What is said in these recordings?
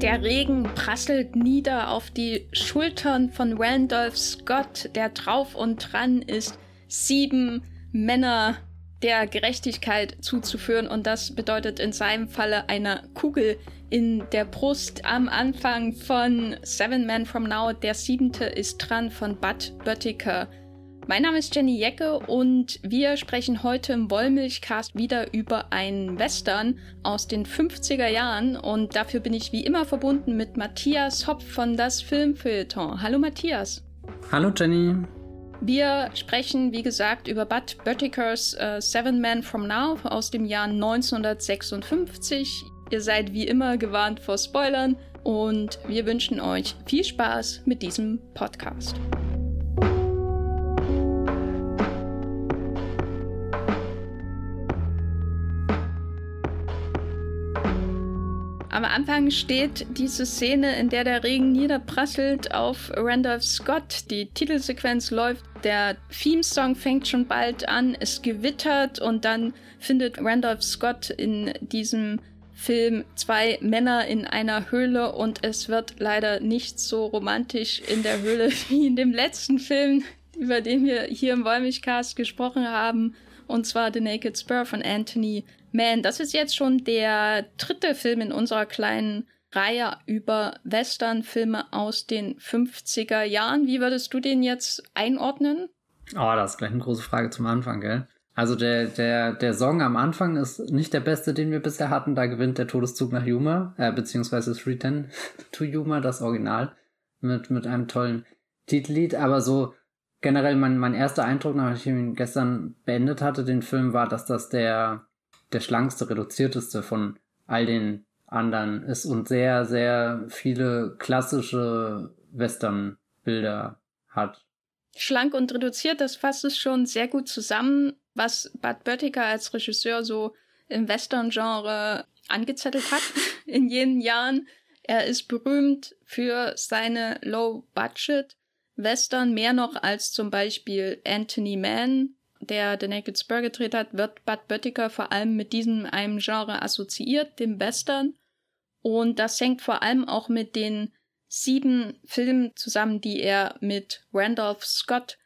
Der Regen prasselt nieder auf die Schultern von Randolph Scott, der drauf und dran ist, sieben Männer der Gerechtigkeit zuzuführen. Und das bedeutet in seinem Falle eine Kugel in der Brust am Anfang von Seven Men From Now. Der siebente ist dran von Bud Böttiker. Mein Name ist Jenny Jecke und wir sprechen heute im Wollmilchcast wieder über einen Western aus den 50er Jahren und dafür bin ich wie immer verbunden mit Matthias Hopf von das Filmfeuilleton. Hallo Matthias. Hallo Jenny. Wir sprechen, wie gesagt, über Bud Böttikers uh, Seven Men From Now aus dem Jahr 1956. Ihr seid wie immer gewarnt vor Spoilern und wir wünschen euch viel Spaß mit diesem Podcast. Am Anfang steht diese Szene, in der der Regen niederprasselt auf Randolph Scott. Die Titelsequenz läuft, der Theme-Song fängt schon bald an, es gewittert und dann findet Randolph Scott in diesem Film zwei Männer in einer Höhle und es wird leider nicht so romantisch in der Höhle wie in dem letzten Film, über den wir hier im Wollmilchcast gesprochen haben, und zwar The Naked Spur von Anthony Man, das ist jetzt schon der dritte Film in unserer kleinen Reihe über Western-Filme aus den 50er Jahren. Wie würdest du den jetzt einordnen? Oh, das ist gleich eine große Frage zum Anfang, gell? Also der, der, der Song am Anfang ist nicht der beste, den wir bisher hatten. Da gewinnt der Todeszug nach Yuma, äh, beziehungsweise 310 to Yuma, das Original, mit, mit einem tollen Titellied. Aber so generell mein, mein erster Eindruck, nachdem ich ihn gestern beendet hatte, den Film, war, dass das der der schlankste, reduzierteste von all den anderen ist und sehr, sehr viele klassische Western-Bilder hat. Schlank und reduziert, das fasst es schon sehr gut zusammen, was Bud Böttiger als Regisseur so im Western-Genre angezettelt hat in jenen Jahren. Er ist berühmt für seine Low-Budget-Western, mehr noch als zum Beispiel Anthony Mann, der The Naked Spur gedreht hat, wird Bud Böttiger vor allem mit diesem einem Genre assoziiert, dem Western. Und das hängt vor allem auch mit den sieben Filmen zusammen, die er mit Randolph Scott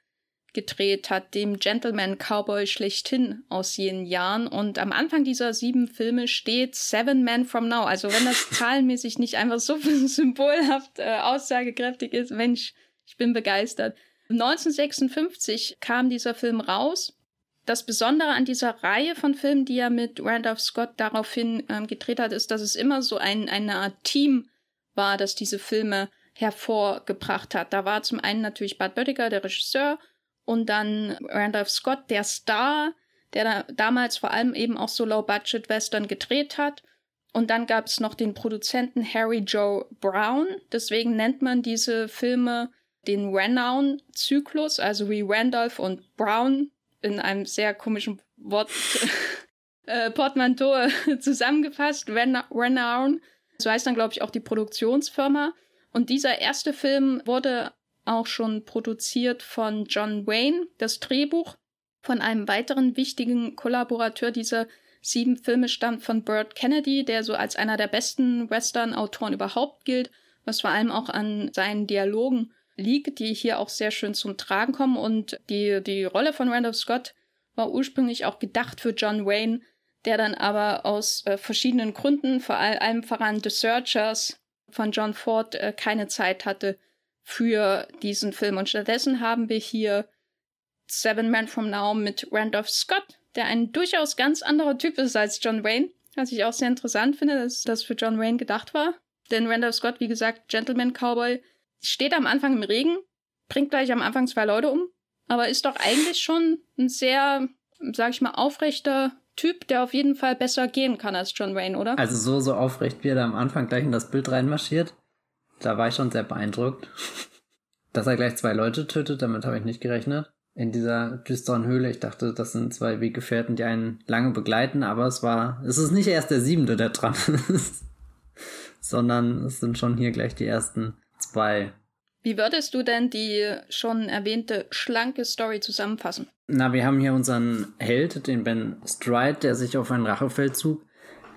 gedreht hat, dem Gentleman Cowboy schlechthin aus jenen Jahren. Und am Anfang dieser sieben Filme steht Seven Men From Now. Also wenn das zahlenmäßig nicht einfach so symbolhaft äh, aussagekräftig ist, Mensch, ich bin begeistert. 1956 kam dieser Film raus. Das Besondere an dieser Reihe von Filmen, die er mit Randolph Scott daraufhin ähm, gedreht hat, ist, dass es immer so ein, eine Art Team war, das diese Filme hervorgebracht hat. Da war zum einen natürlich Bud Böttiger, der Regisseur, und dann Randolph Scott, der Star, der da damals vor allem eben auch so Low-Budget-Western gedreht hat. Und dann gab es noch den Produzenten Harry Joe Brown. Deswegen nennt man diese Filme den Renown-Zyklus, also wie Randolph und Brown in einem sehr komischen Wort äh, Portmanteau zusammengefasst, Ren Renown. So heißt dann, glaube ich, auch die Produktionsfirma. Und dieser erste Film wurde auch schon produziert von John Wayne, das Drehbuch von einem weiteren wichtigen Kollaborateur dieser sieben Filme stammt von Burt Kennedy, der so als einer der besten Western-Autoren überhaupt gilt, was vor allem auch an seinen Dialogen liegt, die hier auch sehr schön zum Tragen kommen. Und die, die Rolle von Randolph Scott war ursprünglich auch gedacht für John Wayne, der dann aber aus äh, verschiedenen Gründen, vor allem voran The Searchers von John Ford, äh, keine Zeit hatte für diesen Film. Und stattdessen haben wir hier Seven Men From Now mit Randolph Scott, der ein durchaus ganz anderer Typ ist als John Wayne. Was ich auch sehr interessant finde, dass das für John Wayne gedacht war. Denn Randolph Scott, wie gesagt, Gentleman Cowboy, steht am Anfang im Regen, bringt gleich am Anfang zwei Leute um, aber ist doch eigentlich schon ein sehr, sag ich mal, aufrechter Typ, der auf jeden Fall besser gehen kann als John Wayne, oder? Also so, so aufrecht, wie er da am Anfang gleich in das Bild reinmarschiert, da war ich schon sehr beeindruckt. Dass er gleich zwei Leute tötet, damit habe ich nicht gerechnet. In dieser düsteren Höhle. Ich dachte, das sind zwei Weggefährten, die einen lange begleiten, aber es war, es ist nicht erst der siebente, der dran ist, sondern es sind schon hier gleich die ersten zwei. Wie würdest du denn die schon erwähnte schlanke Story zusammenfassen? Na, wir haben hier unseren Held, den Ben Stride, der sich auf einen Rachefeldzug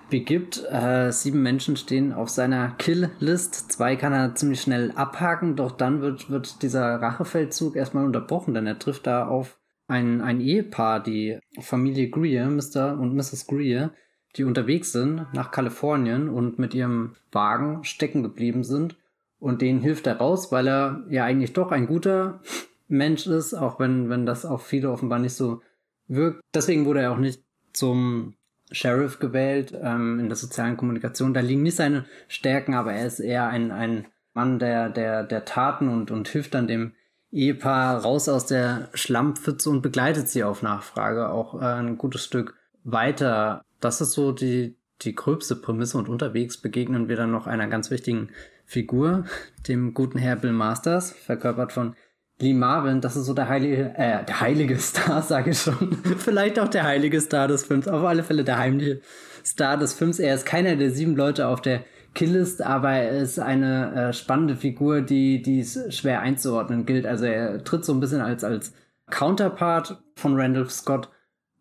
begibt. Äh, sieben Menschen stehen auf seiner Kill-List. Zwei kann er ziemlich schnell abhaken, doch dann wird, wird dieser Rachefeldzug erstmal unterbrochen, denn er trifft da auf ein, ein Ehepaar, die Familie Greer, Mr. und Mrs. Greer, die unterwegs sind nach Kalifornien und mit ihrem Wagen stecken geblieben sind. Und denen hilft er raus, weil er ja eigentlich doch ein guter Mensch ist, auch wenn, wenn das auf viele offenbar nicht so wirkt. Deswegen wurde er auch nicht zum Sheriff gewählt ähm, in der sozialen Kommunikation. Da liegen nicht seine Stärken, aber er ist eher ein, ein Mann der, der, der Taten und, und hilft dann dem Ehepaar raus aus der Schlammpfütze und begleitet sie auf Nachfrage auch äh, ein gutes Stück weiter. Das ist so die, die gröbste Prämisse und unterwegs begegnen wir dann noch einer ganz wichtigen Figur, dem guten Herr Bill Masters, verkörpert von Lee Marvin, das ist so der heilige, äh, der heilige Star, sage ich schon. Vielleicht auch der heilige Star des Films, auf alle Fälle der heimliche Star des Films. Er ist keiner der sieben Leute auf der Killlist, aber er ist eine äh, spannende Figur, die, die es schwer einzuordnen gilt. Also er tritt so ein bisschen als, als Counterpart von Randolph Scott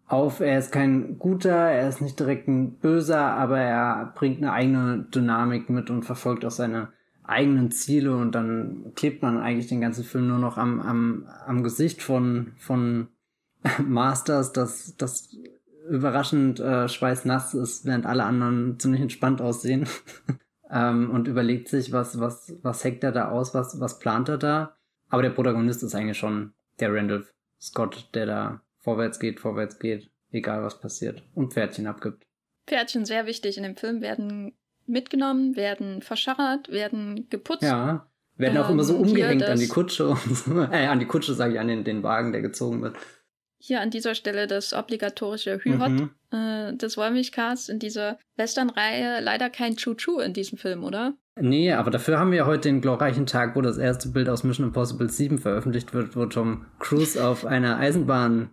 auf. Er ist kein guter, er ist nicht direkt ein böser, aber er bringt eine eigene Dynamik mit und verfolgt auch seine eigenen Ziele und dann klebt man eigentlich den ganzen Film nur noch am, am, am Gesicht von, von Masters, das, das überraschend äh, schweißnass ist, während alle anderen ziemlich entspannt aussehen. ähm, und überlegt sich, was, was, was hackt er da aus, was, was plant er da. Aber der Protagonist ist eigentlich schon der Randolph Scott, der da vorwärts geht, vorwärts geht, egal was passiert und Pferdchen abgibt. Pferdchen sehr wichtig in dem Film werden mitgenommen, werden verscharrt, werden geputzt. Ja, werden auch ähm, immer so ähm, umgehängt an die Kutsche. äh, an die Kutsche sage ich, an den, den Wagen, der gezogen wird. Hier an dieser Stelle das obligatorische Hü-Hot mhm. äh, des Wollmilchcars in dieser Western-Reihe. Leider kein Choo-Choo in diesem Film, oder? Nee, aber dafür haben wir heute den glorreichen Tag, wo das erste Bild aus Mission Impossible 7 veröffentlicht wird, wo Tom Cruise auf einer Eisenbahn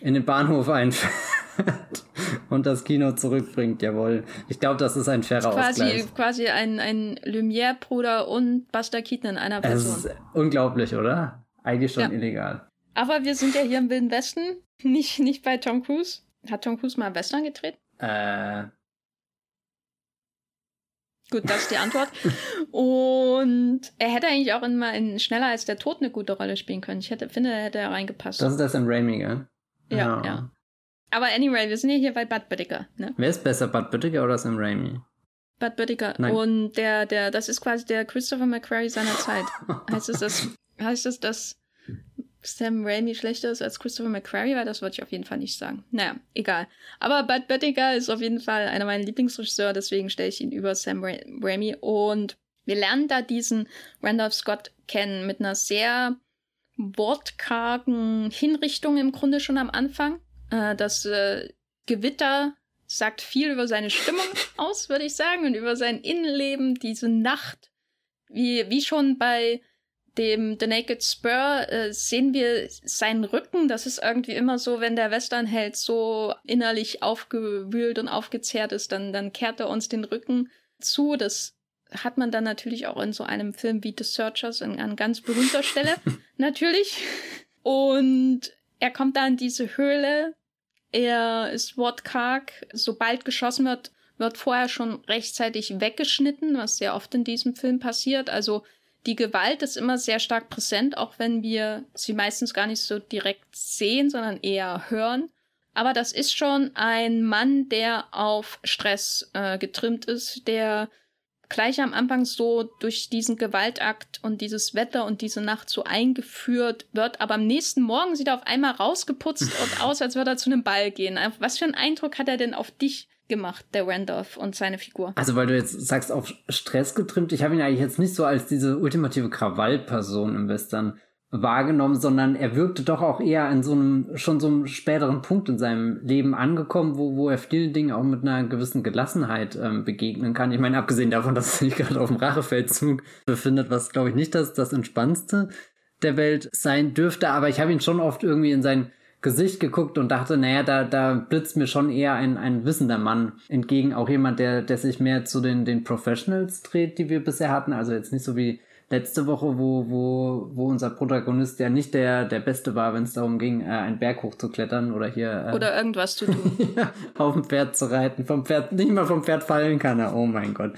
in den Bahnhof einfährt und das Kino zurückbringt, jawohl. Ich glaube, das ist ein fairer quasi, Ausgleich. Quasi ein, ein Lumière-Bruder und Buster Keaton in einer Person. Das ist unglaublich, oder? Eigentlich schon ja. illegal. Aber wir sind ja hier im Wilden Westen, nicht, nicht bei Tom Cruise. Hat Tom Cruise mal Western gedreht? Äh. Gut, das ist die Antwort. Und er hätte eigentlich auch immer in Schneller als der Tod eine gute Rolle spielen können. Ich hätte, finde, er hätte reingepasst. Das ist das in Raimi, gell? Ja, ja. ja. Aber anyway, wir sind ja hier bei Bud Büttiger. Ne? Wer ist besser, Bud Büttiger oder Sam Raimi? Bud Büttiger. Nein. Und der, der, das ist quasi der Christopher McQuarrie seiner Zeit. heißt es, dass, heißt es, dass Sam Raimi schlechter ist als Christopher McQuarrie? Weil das würde ich auf jeden Fall nicht sagen. Naja, egal. Aber Bud Büttiger ist auf jeden Fall einer meiner Lieblingsregisseure, deswegen stelle ich ihn über Sam Ra Raimi. Und wir lernen da diesen Randolph Scott kennen mit einer sehr wortkargen Hinrichtung im Grunde schon am Anfang. Äh, das äh, Gewitter sagt viel über seine Stimmung aus, würde ich sagen, und über sein Innenleben, diese Nacht. Wie, wie schon bei dem The Naked Spur äh, sehen wir seinen Rücken. Das ist irgendwie immer so, wenn der Westernheld so innerlich aufgewühlt und aufgezehrt ist, dann, dann kehrt er uns den Rücken zu. Das hat man dann natürlich auch in so einem Film wie The Searchers an, an ganz berühmter Stelle. natürlich. Und er kommt da in diese Höhle er ist wortkarg. Sobald geschossen wird, wird vorher schon rechtzeitig weggeschnitten, was sehr oft in diesem Film passiert. Also die Gewalt ist immer sehr stark präsent, auch wenn wir sie meistens gar nicht so direkt sehen, sondern eher hören. Aber das ist schon ein Mann, der auf Stress äh, getrimmt ist, der gleich am Anfang so durch diesen Gewaltakt und dieses Wetter und diese Nacht so eingeführt wird, aber am nächsten Morgen sieht er auf einmal rausgeputzt und aus, als würde er zu einem Ball gehen. Was für einen Eindruck hat er denn auf dich gemacht, der Randolph und seine Figur? Also, weil du jetzt sagst, auf Stress getrimmt, ich habe ihn eigentlich jetzt nicht so als diese ultimative Krawallperson im Western wahrgenommen, sondern er wirkte doch auch eher an so einem, schon so einem späteren Punkt in seinem Leben angekommen, wo, wo er vielen Dingen auch mit einer gewissen Gelassenheit ähm, begegnen kann. Ich meine, abgesehen davon, dass er sich gerade auf dem Rachefeldzug befindet, was glaube ich nicht das, das Entspannendste der Welt sein dürfte, aber ich habe ihn schon oft irgendwie in sein Gesicht geguckt und dachte, naja, da, da blitzt mir schon eher ein, ein wissender Mann entgegen, auch jemand, der, der sich mehr zu den, den Professionals dreht, die wir bisher hatten, also jetzt nicht so wie letzte Woche, wo, wo, wo unser Protagonist ja nicht der, der Beste war, wenn es darum ging, äh, einen Berg hochzuklettern oder hier. Äh, oder irgendwas zu tun. auf dem Pferd zu reiten, vom Pferd, nicht mal vom Pferd fallen kann er. Oh mein Gott.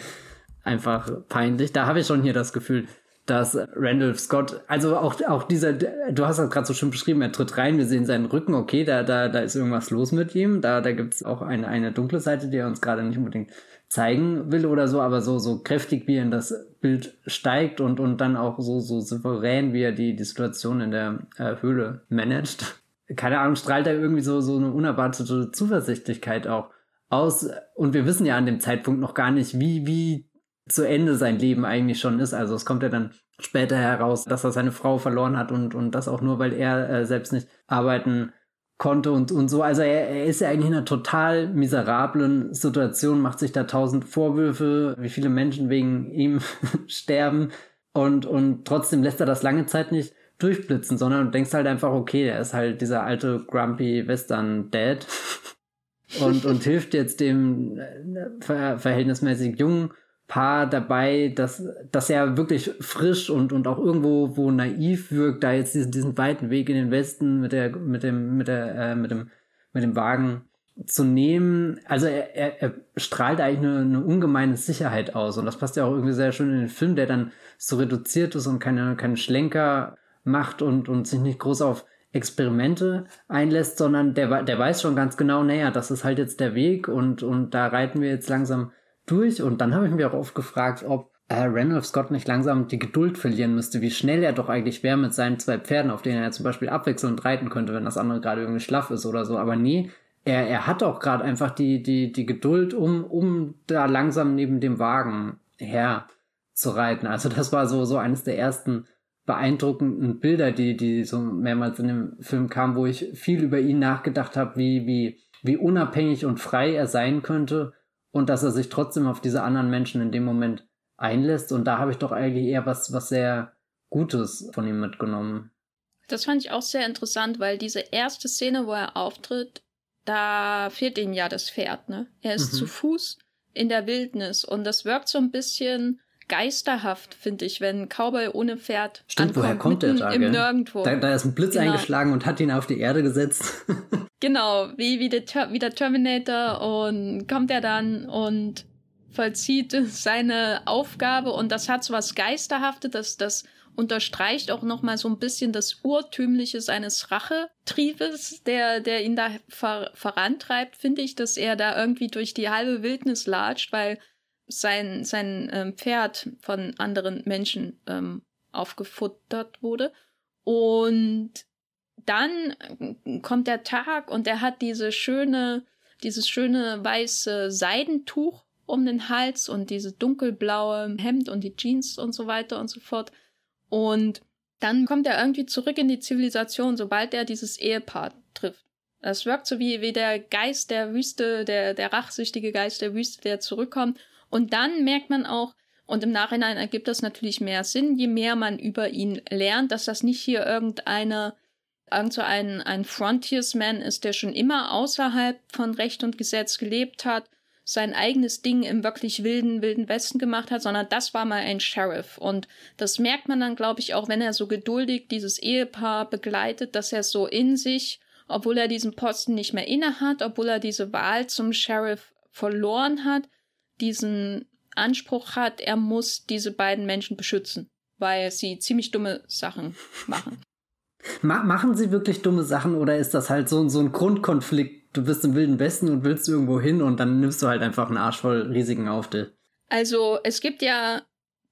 Einfach peinlich. Da habe ich schon hier das Gefühl, dass Randolph Scott, also auch, auch dieser, du hast das gerade so schön beschrieben, er tritt rein, wir sehen seinen Rücken, okay, da, da, da ist irgendwas los mit ihm, da, da gibt's auch eine, eine dunkle Seite, die er uns gerade nicht unbedingt zeigen will oder so, aber so, so kräftig, wie er in das Bild steigt und, und dann auch so, so souverän, wie er die, die Situation in der äh, Höhle managt. Keine Ahnung, strahlt er irgendwie so, so eine unerwartete Zuversichtlichkeit auch aus. Und wir wissen ja an dem Zeitpunkt noch gar nicht, wie, wie zu Ende sein Leben eigentlich schon ist. Also es kommt ja dann später heraus, dass er seine Frau verloren hat und, und das auch nur, weil er äh, selbst nicht arbeiten konnte und, und so. Also er, er ist ja eigentlich in einer total miserablen Situation, macht sich da tausend Vorwürfe, wie viele Menschen wegen ihm sterben und, und trotzdem lässt er das lange Zeit nicht durchblitzen, sondern du denkst halt einfach, okay, er ist halt dieser alte grumpy Western Dad und, und hilft jetzt dem äh, ver verhältnismäßig jungen Paar dabei, dass, dass er wirklich frisch und, und auch irgendwo wo naiv wirkt, da jetzt diesen, diesen weiten Weg in den Westen mit der, mit dem, mit der, äh, mit dem, mit dem Wagen zu nehmen. Also er, er, er strahlt eigentlich eine, eine ungemeine Sicherheit aus. Und das passt ja auch irgendwie sehr schön in den Film, der dann so reduziert ist und keine, keine Schlenker macht und, und sich nicht groß auf Experimente einlässt, sondern der, der weiß schon ganz genau, naja, das ist halt jetzt der Weg und, und da reiten wir jetzt langsam durch und dann habe ich mich auch oft gefragt, ob äh, Randolph Scott nicht langsam die Geduld verlieren müsste, wie schnell er doch eigentlich wäre mit seinen zwei Pferden, auf denen er zum Beispiel abwechselnd reiten könnte, wenn das andere gerade irgendwie schlaff ist oder so. Aber nee, er, er hat auch gerade einfach die, die, die Geduld, um, um da langsam neben dem Wagen her zu reiten. Also das war so, so eines der ersten beeindruckenden Bilder, die, die so mehrmals in dem Film kamen, wo ich viel über ihn nachgedacht habe, wie, wie, wie unabhängig und frei er sein könnte und dass er sich trotzdem auf diese anderen Menschen in dem Moment einlässt. Und da habe ich doch eigentlich eher was, was sehr Gutes von ihm mitgenommen. Das fand ich auch sehr interessant, weil diese erste Szene, wo er auftritt, da fehlt ihm ja das Pferd, ne? Er ist mhm. zu Fuß in der Wildnis und das wirkt so ein bisschen geisterhaft, finde ich, wenn ein Cowboy ohne Pferd Stimmt, ankommt, woher kommt der da, im Nirgendwo. Da, da, ist ein Blitz genau. eingeschlagen und hat ihn auf die Erde gesetzt. genau, wie, wie, der, wie der Terminator und kommt er dann und vollzieht seine Aufgabe und das hat so was Geisterhaftes, das, das unterstreicht auch nochmal so ein bisschen das Urtümliche seines Rachetriebes, der, der ihn da ver vorantreibt, finde ich, dass er da irgendwie durch die halbe Wildnis latscht, weil sein, sein ähm, Pferd von anderen Menschen ähm, aufgefuttert wurde. Und dann äh, kommt der Tag und er hat diese schöne, dieses schöne weiße Seidentuch um den Hals und diese dunkelblaue Hemd und die Jeans und so weiter und so fort. Und dann kommt er irgendwie zurück in die Zivilisation, sobald er dieses Ehepaar trifft. Das wirkt so wie, wie der Geist der Wüste, der, der rachsüchtige Geist der Wüste, der zurückkommt und dann merkt man auch, und im Nachhinein ergibt das natürlich mehr Sinn, je mehr man über ihn lernt, dass das nicht hier irgendeine, irgend so ein, ein Frontiersman ist, der schon immer außerhalb von Recht und Gesetz gelebt hat, sein eigenes Ding im wirklich wilden, wilden Westen gemacht hat, sondern das war mal ein Sheriff. Und das merkt man dann, glaube ich, auch, wenn er so geduldig dieses Ehepaar begleitet, dass er so in sich, obwohl er diesen Posten nicht mehr inne hat, obwohl er diese Wahl zum Sheriff verloren hat, diesen Anspruch hat, er muss diese beiden Menschen beschützen, weil sie ziemlich dumme Sachen machen. machen sie wirklich dumme Sachen oder ist das halt so, so ein Grundkonflikt? Du bist im Wilden Westen und willst irgendwo hin und dann nimmst du halt einfach einen Arsch voll Risiken auf dich. Also, es gibt ja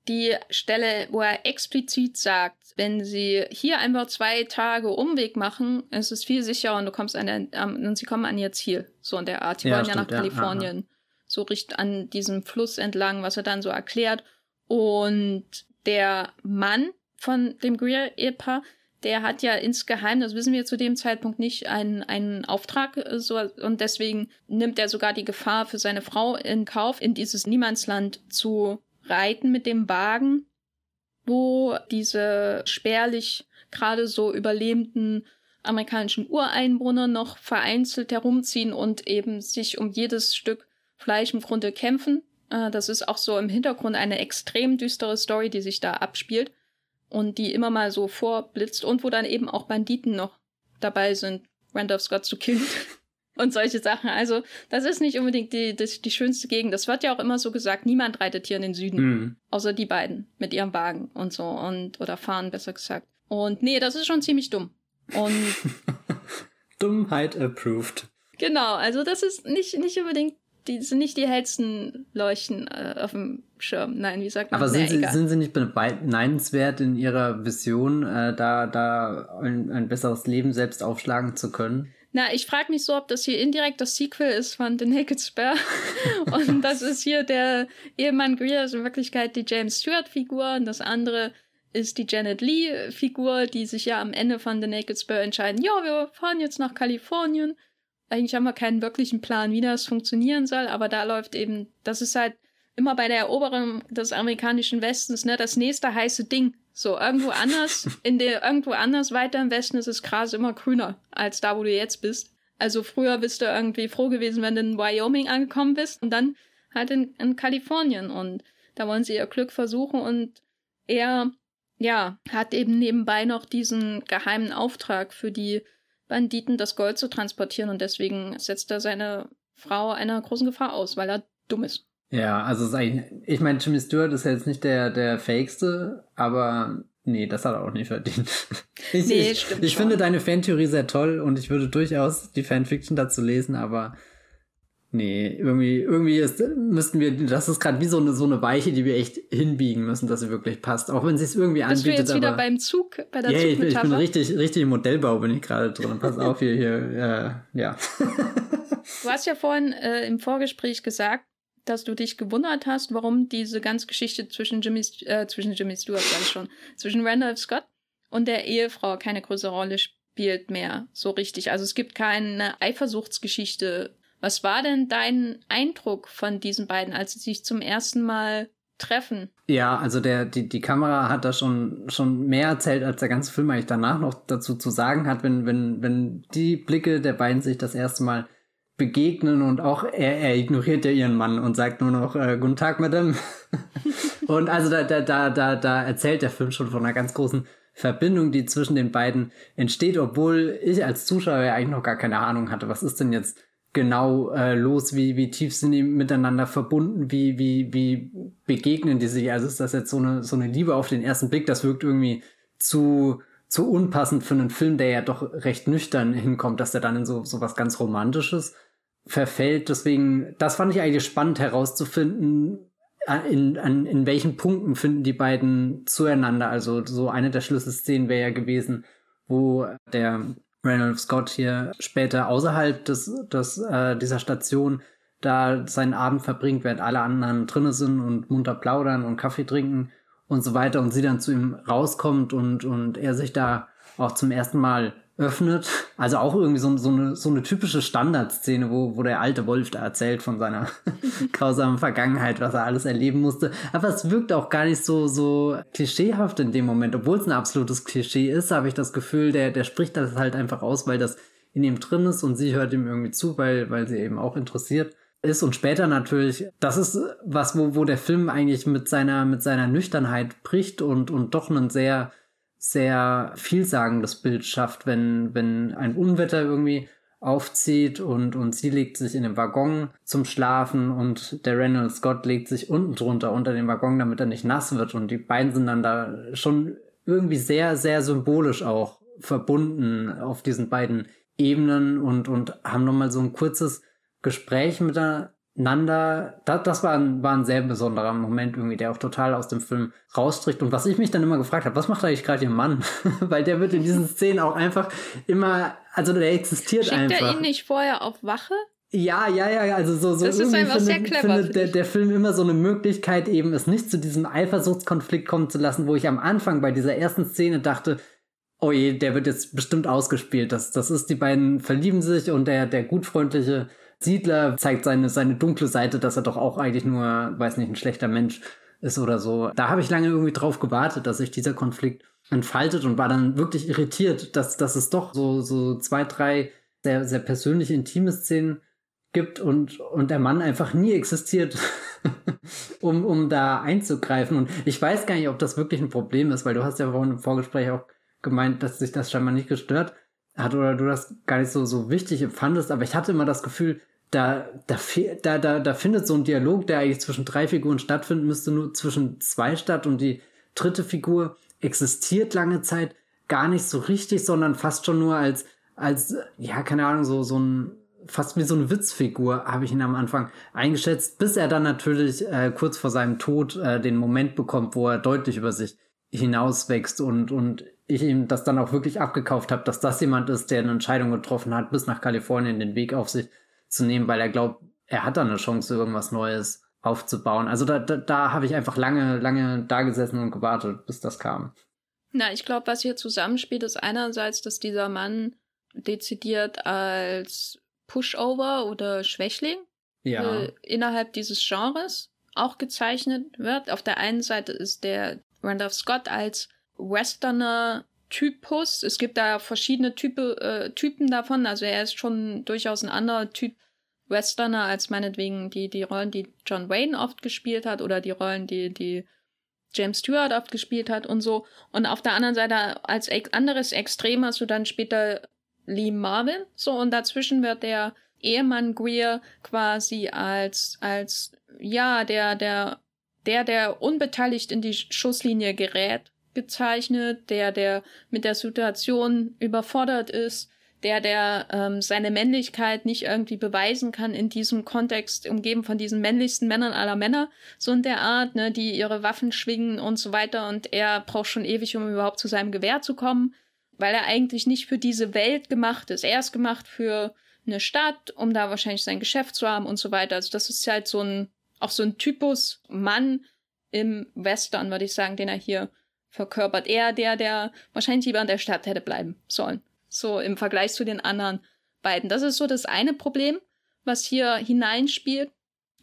die Stelle, wo er explizit sagt, wenn sie hier einfach zwei Tage Umweg machen, ist es viel sicherer und du kommst an der, um, und sie kommen an ihr Ziel. So in der Art. Die ja, wollen stimmt, ja nach Kalifornien. Ja, so richt an diesem Fluss entlang, was er dann so erklärt. Und der Mann von dem Greer-Ehepaar, der hat ja insgeheim, das wissen wir zu dem Zeitpunkt nicht, einen, einen Auftrag äh, so, und deswegen nimmt er sogar die Gefahr für seine Frau in Kauf, in dieses Niemandsland zu reiten mit dem Wagen, wo diese spärlich gerade so überlebenden amerikanischen Ureinwohner noch vereinzelt herumziehen und eben sich um jedes Stück Fleisch im Grunde kämpfen. Äh, das ist auch so im Hintergrund eine extrem düstere Story, die sich da abspielt und die immer mal so vorblitzt und wo dann eben auch Banditen noch dabei sind, Randolph Scott zu killen und solche Sachen. Also das ist nicht unbedingt die, die, die schönste Gegend. Das wird ja auch immer so gesagt, niemand reitet hier in den Süden, mhm. außer die beiden mit ihrem Wagen und so und oder fahren besser gesagt. Und nee, das ist schon ziemlich dumm. Und Dummheit approved. Genau, also das ist nicht, nicht unbedingt, die sind nicht die hellsten Leuchten äh, auf dem Schirm. Nein, wie sagt man? Aber sind, sie, sind sie nicht beneidenswert in ihrer Vision, äh, da, da ein, ein besseres Leben selbst aufschlagen zu können? Na, ich frage mich so, ob das hier indirekt das Sequel ist von The Naked Spare. und das ist hier der Ehemann Greer, ist in Wirklichkeit die James Stewart-Figur. Und das andere ist die Janet Lee-Figur, die sich ja am Ende von The Naked Spur entscheiden, ja, wir fahren jetzt nach Kalifornien. Eigentlich haben wir keinen wirklichen Plan, wie das funktionieren soll, aber da läuft eben, das ist halt immer bei der Eroberung des amerikanischen Westens, ne, das nächste heiße Ding. So, irgendwo anders, in der, irgendwo anders weiter im Westen ist das Gras immer grüner, als da, wo du jetzt bist. Also früher bist du irgendwie froh gewesen, wenn du in Wyoming angekommen bist und dann halt in, in Kalifornien und da wollen sie ihr Glück versuchen und er ja, hat eben nebenbei noch diesen geheimen Auftrag für die Banditen, das Gold zu transportieren und deswegen setzt er seine Frau einer großen Gefahr aus, weil er dumm ist. Ja, also ich meine, Jimmy Stewart ist ja jetzt nicht der, der fakeste, aber nee, das hat er auch nicht verdient. Ich, nee, ich, stimmt ich finde deine Fantheorie sehr toll und ich würde durchaus die Fanfiction dazu lesen, aber Nee, irgendwie, irgendwie ist, müssten wir, das ist gerade wie so eine, so eine Weiche, die wir echt hinbiegen müssen, dass sie wirklich passt. Auch wenn sie es irgendwie anbietet. Bist du jetzt wieder beim Zug, bei der yeah, ich, ich bin richtig, richtig im Modellbau bin ich gerade drin. Pass auf hier, hier, äh, ja. du hast ja vorhin äh, im Vorgespräch gesagt, dass du dich gewundert hast, warum diese ganze Geschichte zwischen Jimmy, äh, zwischen Jimmy Stewart, sag ich schon, zwischen Randolph Scott und der Ehefrau keine größere Rolle spielt mehr so richtig. Also es gibt keine Eifersuchtsgeschichte was war denn dein Eindruck von diesen beiden, als sie sich zum ersten Mal treffen? Ja, also der, die, die Kamera hat da schon, schon mehr erzählt, als der ganze Film eigentlich danach noch dazu zu sagen hat, wenn, wenn, wenn die Blicke der beiden sich das erste Mal begegnen und auch er, er ignoriert ja ihren Mann und sagt nur noch äh, Guten Tag, Madame. und also da, da, da, da, da erzählt der Film schon von einer ganz großen Verbindung, die zwischen den beiden entsteht, obwohl ich als Zuschauer ja eigentlich noch gar keine Ahnung hatte, was ist denn jetzt genau äh, los, wie, wie tief sind die miteinander verbunden, wie, wie, wie begegnen die sich. Also ist das jetzt so eine, so eine Liebe auf den ersten Blick, das wirkt irgendwie zu, zu unpassend für einen Film, der ja doch recht nüchtern hinkommt, dass der dann in so, so was ganz Romantisches verfällt. Deswegen, das fand ich eigentlich spannend herauszufinden, äh, in, an, in welchen Punkten finden die beiden zueinander. Also so eine der Schlüsselszenen wäre ja gewesen, wo der Randolph Scott hier später außerhalb des, des, äh, dieser Station da seinen Abend verbringt, während alle anderen drinnen sind und munter plaudern und Kaffee trinken und so weiter und sie dann zu ihm rauskommt und, und er sich da auch zum ersten Mal öffnet. Also auch irgendwie so, so, eine, so eine typische Standardszene, wo, wo der alte Wolf da erzählt von seiner grausamen Vergangenheit, was er alles erleben musste. Aber es wirkt auch gar nicht so, so klischeehaft in dem Moment. Obwohl es ein absolutes Klischee ist, habe ich das Gefühl, der, der spricht das halt einfach aus, weil das in ihm drin ist und sie hört ihm irgendwie zu, weil, weil sie eben auch interessiert ist und später natürlich, das ist was, wo, wo der Film eigentlich mit seiner, mit seiner Nüchternheit bricht und, und doch einen sehr, sehr vielsagendes Bild schafft, wenn, wenn ein Unwetter irgendwie aufzieht und, und sie legt sich in den Waggon zum Schlafen und der Reynolds Scott legt sich unten drunter unter den Waggon, damit er nicht nass wird. Und die beiden sind dann da schon irgendwie sehr, sehr symbolisch auch verbunden auf diesen beiden Ebenen und, und haben nochmal so ein kurzes Gespräch miteinander Nanda, das, das war, ein, war ein sehr besonderer Moment irgendwie, der auch total aus dem Film raustritt. Und was ich mich dann immer gefragt habe, was macht eigentlich gerade ihr Mann? Weil der wird in diesen Szenen auch einfach immer, also der existiert Schickt einfach. Schickt er ihn nicht vorher auf Wache? Ja, ja, ja, also so, so das irgendwie ist einfach findet, sehr clever, findet der, der Film immer so eine Möglichkeit, eben es nicht zu diesem Eifersuchtskonflikt kommen zu lassen, wo ich am Anfang bei dieser ersten Szene dachte, oh je, der wird jetzt bestimmt ausgespielt. Das, das ist, die beiden verlieben sich und der, der gutfreundliche Siedler zeigt seine, seine dunkle Seite, dass er doch auch eigentlich nur, weiß nicht, ein schlechter Mensch ist oder so. Da habe ich lange irgendwie drauf gewartet, dass sich dieser Konflikt entfaltet und war dann wirklich irritiert, dass, dass es doch so, so zwei, drei sehr, sehr persönliche, intime Szenen gibt und, und der Mann einfach nie existiert. um, um da einzugreifen. Und ich weiß gar nicht, ob das wirklich ein Problem ist, weil du hast ja vorhin im Vorgespräch auch gemeint, dass sich das scheinbar nicht gestört hat oder du das gar nicht so, so wichtig empfandest. Aber ich hatte immer das Gefühl, da, da, da, da, da findet so ein Dialog, der eigentlich zwischen drei Figuren stattfinden müsste, nur zwischen zwei statt und die dritte Figur existiert lange Zeit gar nicht so richtig, sondern fast schon nur als, als, ja, keine Ahnung, so, so ein, fast wie so eine Witzfigur habe ich ihn am Anfang eingeschätzt, bis er dann natürlich äh, kurz vor seinem Tod äh, den Moment bekommt, wo er deutlich über sich hinauswächst und, und ich ihm das dann auch wirklich abgekauft habe, dass das jemand ist, der eine Entscheidung getroffen hat, bis nach Kalifornien den Weg auf sich zu nehmen, weil er glaubt, er hat da eine Chance, irgendwas Neues aufzubauen. Also da, da, da habe ich einfach lange, lange da gesessen und gewartet, bis das kam. Na, ich glaube, was hier zusammenspielt, ist einerseits, dass dieser Mann dezidiert als Pushover oder Schwächling ja. äh, innerhalb dieses Genres auch gezeichnet wird. Auf der einen Seite ist der Randolph Scott als Westerner Typus. Es gibt da verschiedene Type, äh, Typen davon. Also er ist schon durchaus ein anderer Typ Westerner als meinetwegen die, die Rollen, die John Wayne oft gespielt hat oder die Rollen, die, die James Stewart oft gespielt hat und so. Und auf der anderen Seite als ex anderes Extrem hast du dann später Lee Marvin. So, und dazwischen wird der Ehemann Greer quasi als, als, ja, der, der, der, der unbeteiligt in die Schusslinie gerät gezeichnet, der, der mit der Situation überfordert ist, der, der ähm, seine Männlichkeit nicht irgendwie beweisen kann in diesem Kontext, umgeben von diesen männlichsten Männern aller Männer, so in der Art, ne, die ihre Waffen schwingen und so weiter. Und er braucht schon ewig, um überhaupt zu seinem Gewehr zu kommen, weil er eigentlich nicht für diese Welt gemacht ist. Er ist gemacht für eine Stadt, um da wahrscheinlich sein Geschäft zu haben und so weiter. Also das ist halt so ein, auch so ein Typus Mann im Western, würde ich sagen, den er hier verkörpert. Er, der, der wahrscheinlich lieber in der Stadt hätte bleiben sollen. So im Vergleich zu den anderen beiden. Das ist so das eine Problem, was hier hineinspielt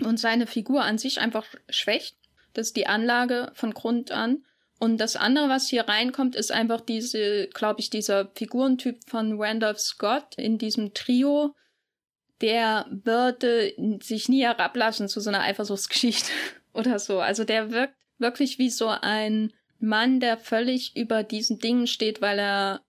und seine Figur an sich einfach schwächt. Das ist die Anlage von Grund an. Und das andere, was hier reinkommt, ist einfach diese, glaube ich, dieser Figurentyp von Randolph Scott in diesem Trio. Der würde sich nie herablassen zu so einer Eifersuchtsgeschichte oder so. Also der wirkt wirklich wie so ein Mann, der völlig über diesen Dingen steht, weil er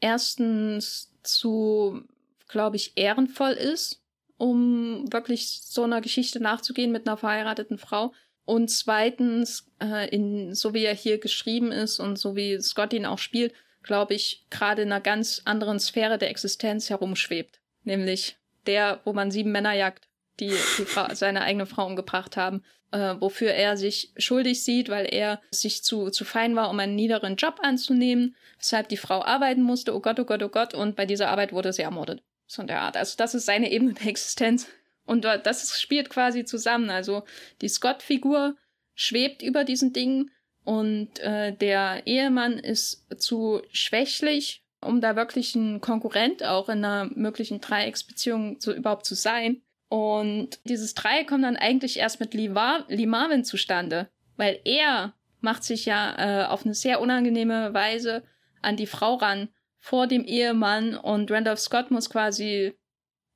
erstens zu, glaube ich, ehrenvoll ist, um wirklich so einer Geschichte nachzugehen mit einer verheirateten Frau. Und zweitens, äh, in, so wie er hier geschrieben ist und so wie Scott ihn auch spielt, glaube ich, gerade in einer ganz anderen Sphäre der Existenz herumschwebt. Nämlich der, wo man sieben Männer jagt, die, die Frau, seine eigene Frau umgebracht haben äh, wofür er sich schuldig sieht, weil er sich zu, zu fein war, um einen niederen Job anzunehmen, weshalb die Frau arbeiten musste, oh Gott, oh Gott, oh Gott, und bei dieser Arbeit wurde sie ermordet. So in der Art. Also das ist seine Ebene der Existenz. Und das spielt quasi zusammen. Also die Scott-Figur schwebt über diesen Dingen und äh, der Ehemann ist zu schwächlich, um da wirklich ein Konkurrent auch in einer möglichen Dreiecksbeziehung so überhaupt zu sein. Und dieses Dreieck kommt dann eigentlich erst mit Lee, Lee Marvin zustande, weil er macht sich ja äh, auf eine sehr unangenehme Weise an die Frau ran vor dem Ehemann und Randolph Scott muss quasi,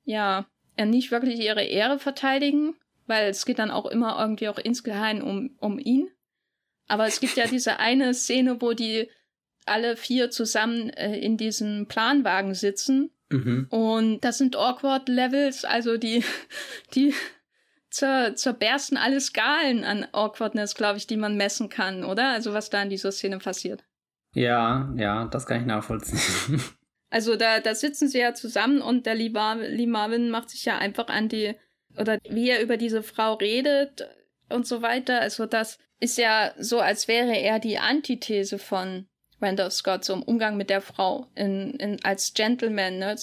ja, nicht wirklich ihre Ehre verteidigen, weil es geht dann auch immer irgendwie auch insgeheim um, um ihn. Aber es gibt ja diese eine Szene, wo die alle vier zusammen äh, in diesem Planwagen sitzen Mhm. Und das sind awkward Levels, also die, die zur, zerbersten alle Skalen an Awkwardness, glaube ich, die man messen kann, oder? Also was da in dieser Szene passiert. Ja, ja, das kann ich nachvollziehen. Also da, da sitzen sie ja zusammen und der Lee, Lee Marvin macht sich ja einfach an die, oder wie er über diese Frau redet und so weiter. Also das ist ja so, als wäre er die Antithese von Randolph Scott, so im Umgang mit der Frau in, in, als Gentleman, ne?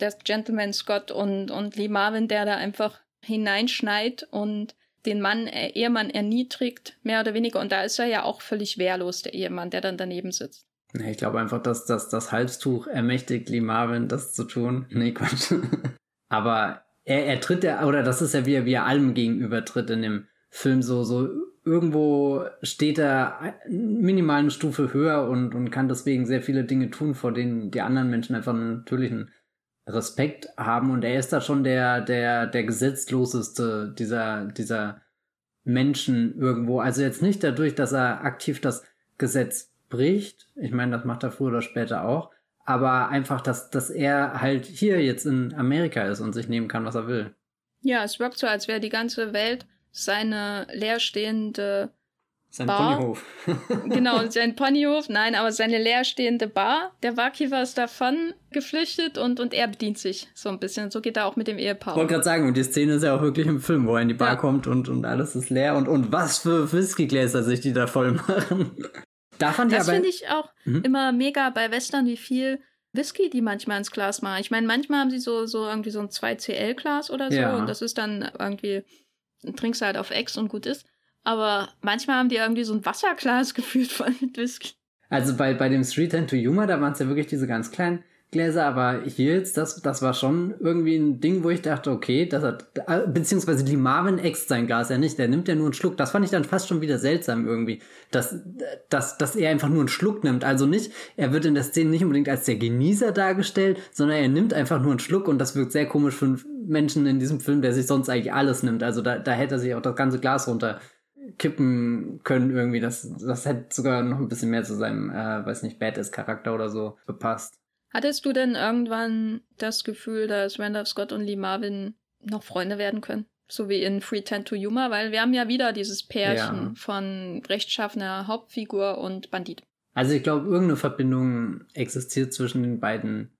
Der Gentleman Scott und, und Lee Marvin, der da einfach hineinschneit und den Mann, äh, Ehemann erniedrigt, mehr oder weniger. Und da ist er ja auch völlig wehrlos, der Ehemann, der dann daneben sitzt. Ich glaube einfach, dass, dass das Halstuch ermächtigt Lee Marvin, das zu tun. Nee, Quatsch. Aber er, er tritt ja, oder das ist ja wie er, wie er allem gegenüber tritt in dem Film so, so irgendwo steht er minimal eine Stufe höher und, und kann deswegen sehr viele Dinge tun, vor denen die anderen Menschen einfach einen natürlichen Respekt haben. Und er ist da schon der, der, der gesetzloseste dieser, dieser Menschen irgendwo. Also jetzt nicht dadurch, dass er aktiv das Gesetz bricht. Ich meine, das macht er früher oder später auch. Aber einfach, dass, dass er halt hier jetzt in Amerika ist und sich nehmen kann, was er will. Ja, es wirkt so, als wäre die ganze Welt seine leerstehende sein Bar. Ponyhof. genau, sein Ponyhof, nein, aber seine leerstehende Bar. Der Barkeeper ist davon geflüchtet und, und er bedient sich so ein bisschen. So geht er auch mit dem Ehepaar. Ich wollte gerade sagen, und die Szene ist ja auch wirklich im Film, wo er in die Bar ja. kommt und, und alles ist leer und, und was für Whiskygläser sich die da voll machen. da fand das finde ich auch mhm. immer mega bei Western, wie viel Whisky die manchmal ins Glas machen. Ich meine, manchmal haben sie so, so irgendwie so ein 2CL-Glas oder so ja. und das ist dann irgendwie, trinkst du halt auf Ex und gut ist. Aber manchmal haben die irgendwie so ein Wasserglas gefühlt voll mit Whisky. Also bei, bei dem Street Hand to Humor, da waren es ja wirklich diese ganz kleinen Gläser, aber hier jetzt, das, das war schon irgendwie ein Ding, wo ich dachte, okay, das hat, äh, beziehungsweise die Marvin ext sein Glas ja nicht, der nimmt ja nur einen Schluck. Das fand ich dann fast schon wieder seltsam irgendwie, dass, dass, dass er einfach nur einen Schluck nimmt. Also nicht, er wird in der Szene nicht unbedingt als der Genießer dargestellt, sondern er nimmt einfach nur einen Schluck und das wirkt sehr komisch für einen Menschen in diesem Film, der sich sonst eigentlich alles nimmt. Also da, da hätte er sich auch das ganze Glas runter kippen können irgendwie. Das, das hätte sogar noch ein bisschen mehr zu seinem, äh, weiß nicht, Badass-Charakter oder so gepasst. Hattest du denn irgendwann das Gefühl, dass Randolph Scott und Lee Marvin noch Freunde werden können? So wie in Free Tend to Humor, weil wir haben ja wieder dieses Pärchen ja. von rechtschaffener Hauptfigur und Bandit. Also ich glaube, irgendeine Verbindung existiert zwischen den beiden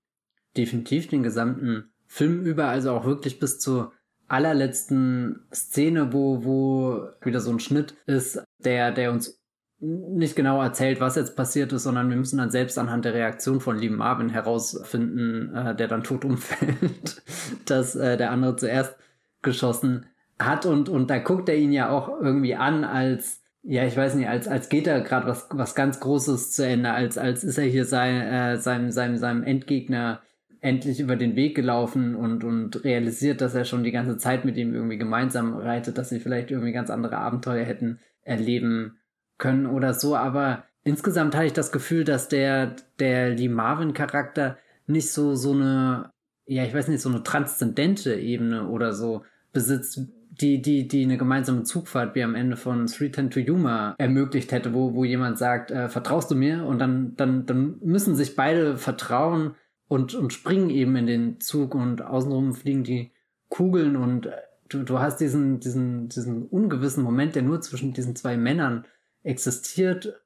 definitiv den gesamten Film über, also auch wirklich bis zur allerletzten Szene, wo, wo wieder so ein Schnitt ist, der, der uns nicht genau erzählt, was jetzt passiert ist, sondern wir müssen dann selbst anhand der Reaktion von lieben Marvin herausfinden, äh, der dann tot umfällt, dass äh, der andere zuerst geschossen hat. Und, und da guckt er ihn ja auch irgendwie an als, ja, ich weiß nicht, als, als geht er gerade was, was ganz Großes zu Ende, als, als ist er hier sein, äh, seinem, seinem, seinem Endgegner endlich über den Weg gelaufen und, und realisiert, dass er schon die ganze Zeit mit ihm irgendwie gemeinsam reitet, dass sie vielleicht irgendwie ganz andere Abenteuer hätten erleben können oder so. Aber insgesamt hatte ich das Gefühl, dass der, der Lee Marvin-Charakter nicht so, so eine, ja, ich weiß nicht, so eine transzendente Ebene oder so besitzt, die, die, die eine gemeinsame Zugfahrt wie am Ende von 310 to Yuma ermöglicht hätte, wo, wo jemand sagt, äh, vertraust du mir? Und dann, dann, dann müssen sich beide vertrauen und, und springen eben in den Zug und außenrum fliegen die Kugeln und äh, du, du hast diesen, diesen, diesen ungewissen Moment, der nur zwischen diesen zwei Männern existiert.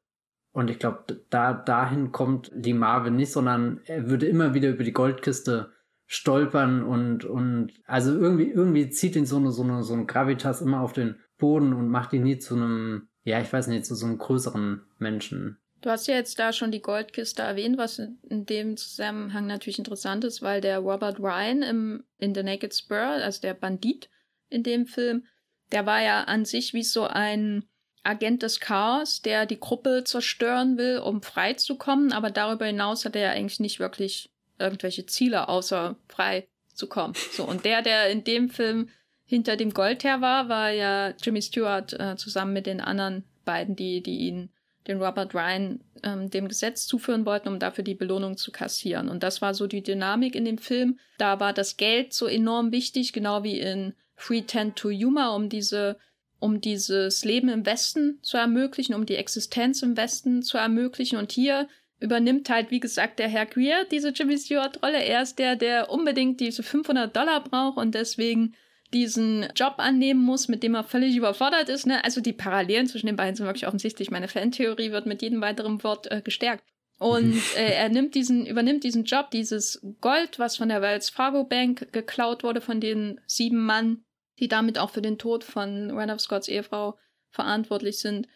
Und ich glaube, da, dahin kommt Lee Marvin nicht, sondern er würde immer wieder über die Goldkiste stolpern und, und, also irgendwie, irgendwie zieht ihn so eine, so eine, so ein Gravitas immer auf den Boden und macht ihn nie zu einem, ja, ich weiß nicht, zu so einem größeren Menschen. Du hast ja jetzt da schon die Goldkiste erwähnt, was in dem Zusammenhang natürlich interessant ist, weil der Robert Ryan im, in The Naked Spur, also der Bandit in dem Film, der war ja an sich wie so ein Agent des Chaos, der die Gruppe zerstören will, um frei zu kommen, aber darüber hinaus hat er ja eigentlich nicht wirklich irgendwelche Ziele, außer frei zu kommen. So, und der, der in dem Film hinter dem Gold her war, war ja Jimmy Stewart äh, zusammen mit den anderen beiden, die, die ihn den Robert Ryan ähm, dem Gesetz zuführen wollten, um dafür die Belohnung zu kassieren. Und das war so die Dynamik in dem Film. Da war das Geld so enorm wichtig, genau wie in Free Tend to Humor, um diese um dieses Leben im Westen zu ermöglichen, um die Existenz im Westen zu ermöglichen. Und hier übernimmt halt, wie gesagt, der Herr Greer diese Jimmy Stewart-Rolle. Er ist der, der unbedingt diese 500 Dollar braucht und deswegen diesen Job annehmen muss, mit dem er völlig überfordert ist. Ne? Also die Parallelen zwischen den beiden sind wirklich offensichtlich. Meine Fantheorie wird mit jedem weiteren Wort äh, gestärkt. Und äh, er nimmt diesen, übernimmt diesen Job, dieses Gold, was von der Wells Fargo Bank geklaut wurde, von den sieben Mann, die damit auch für den Tod von Randolph Scotts Ehefrau verantwortlich sind,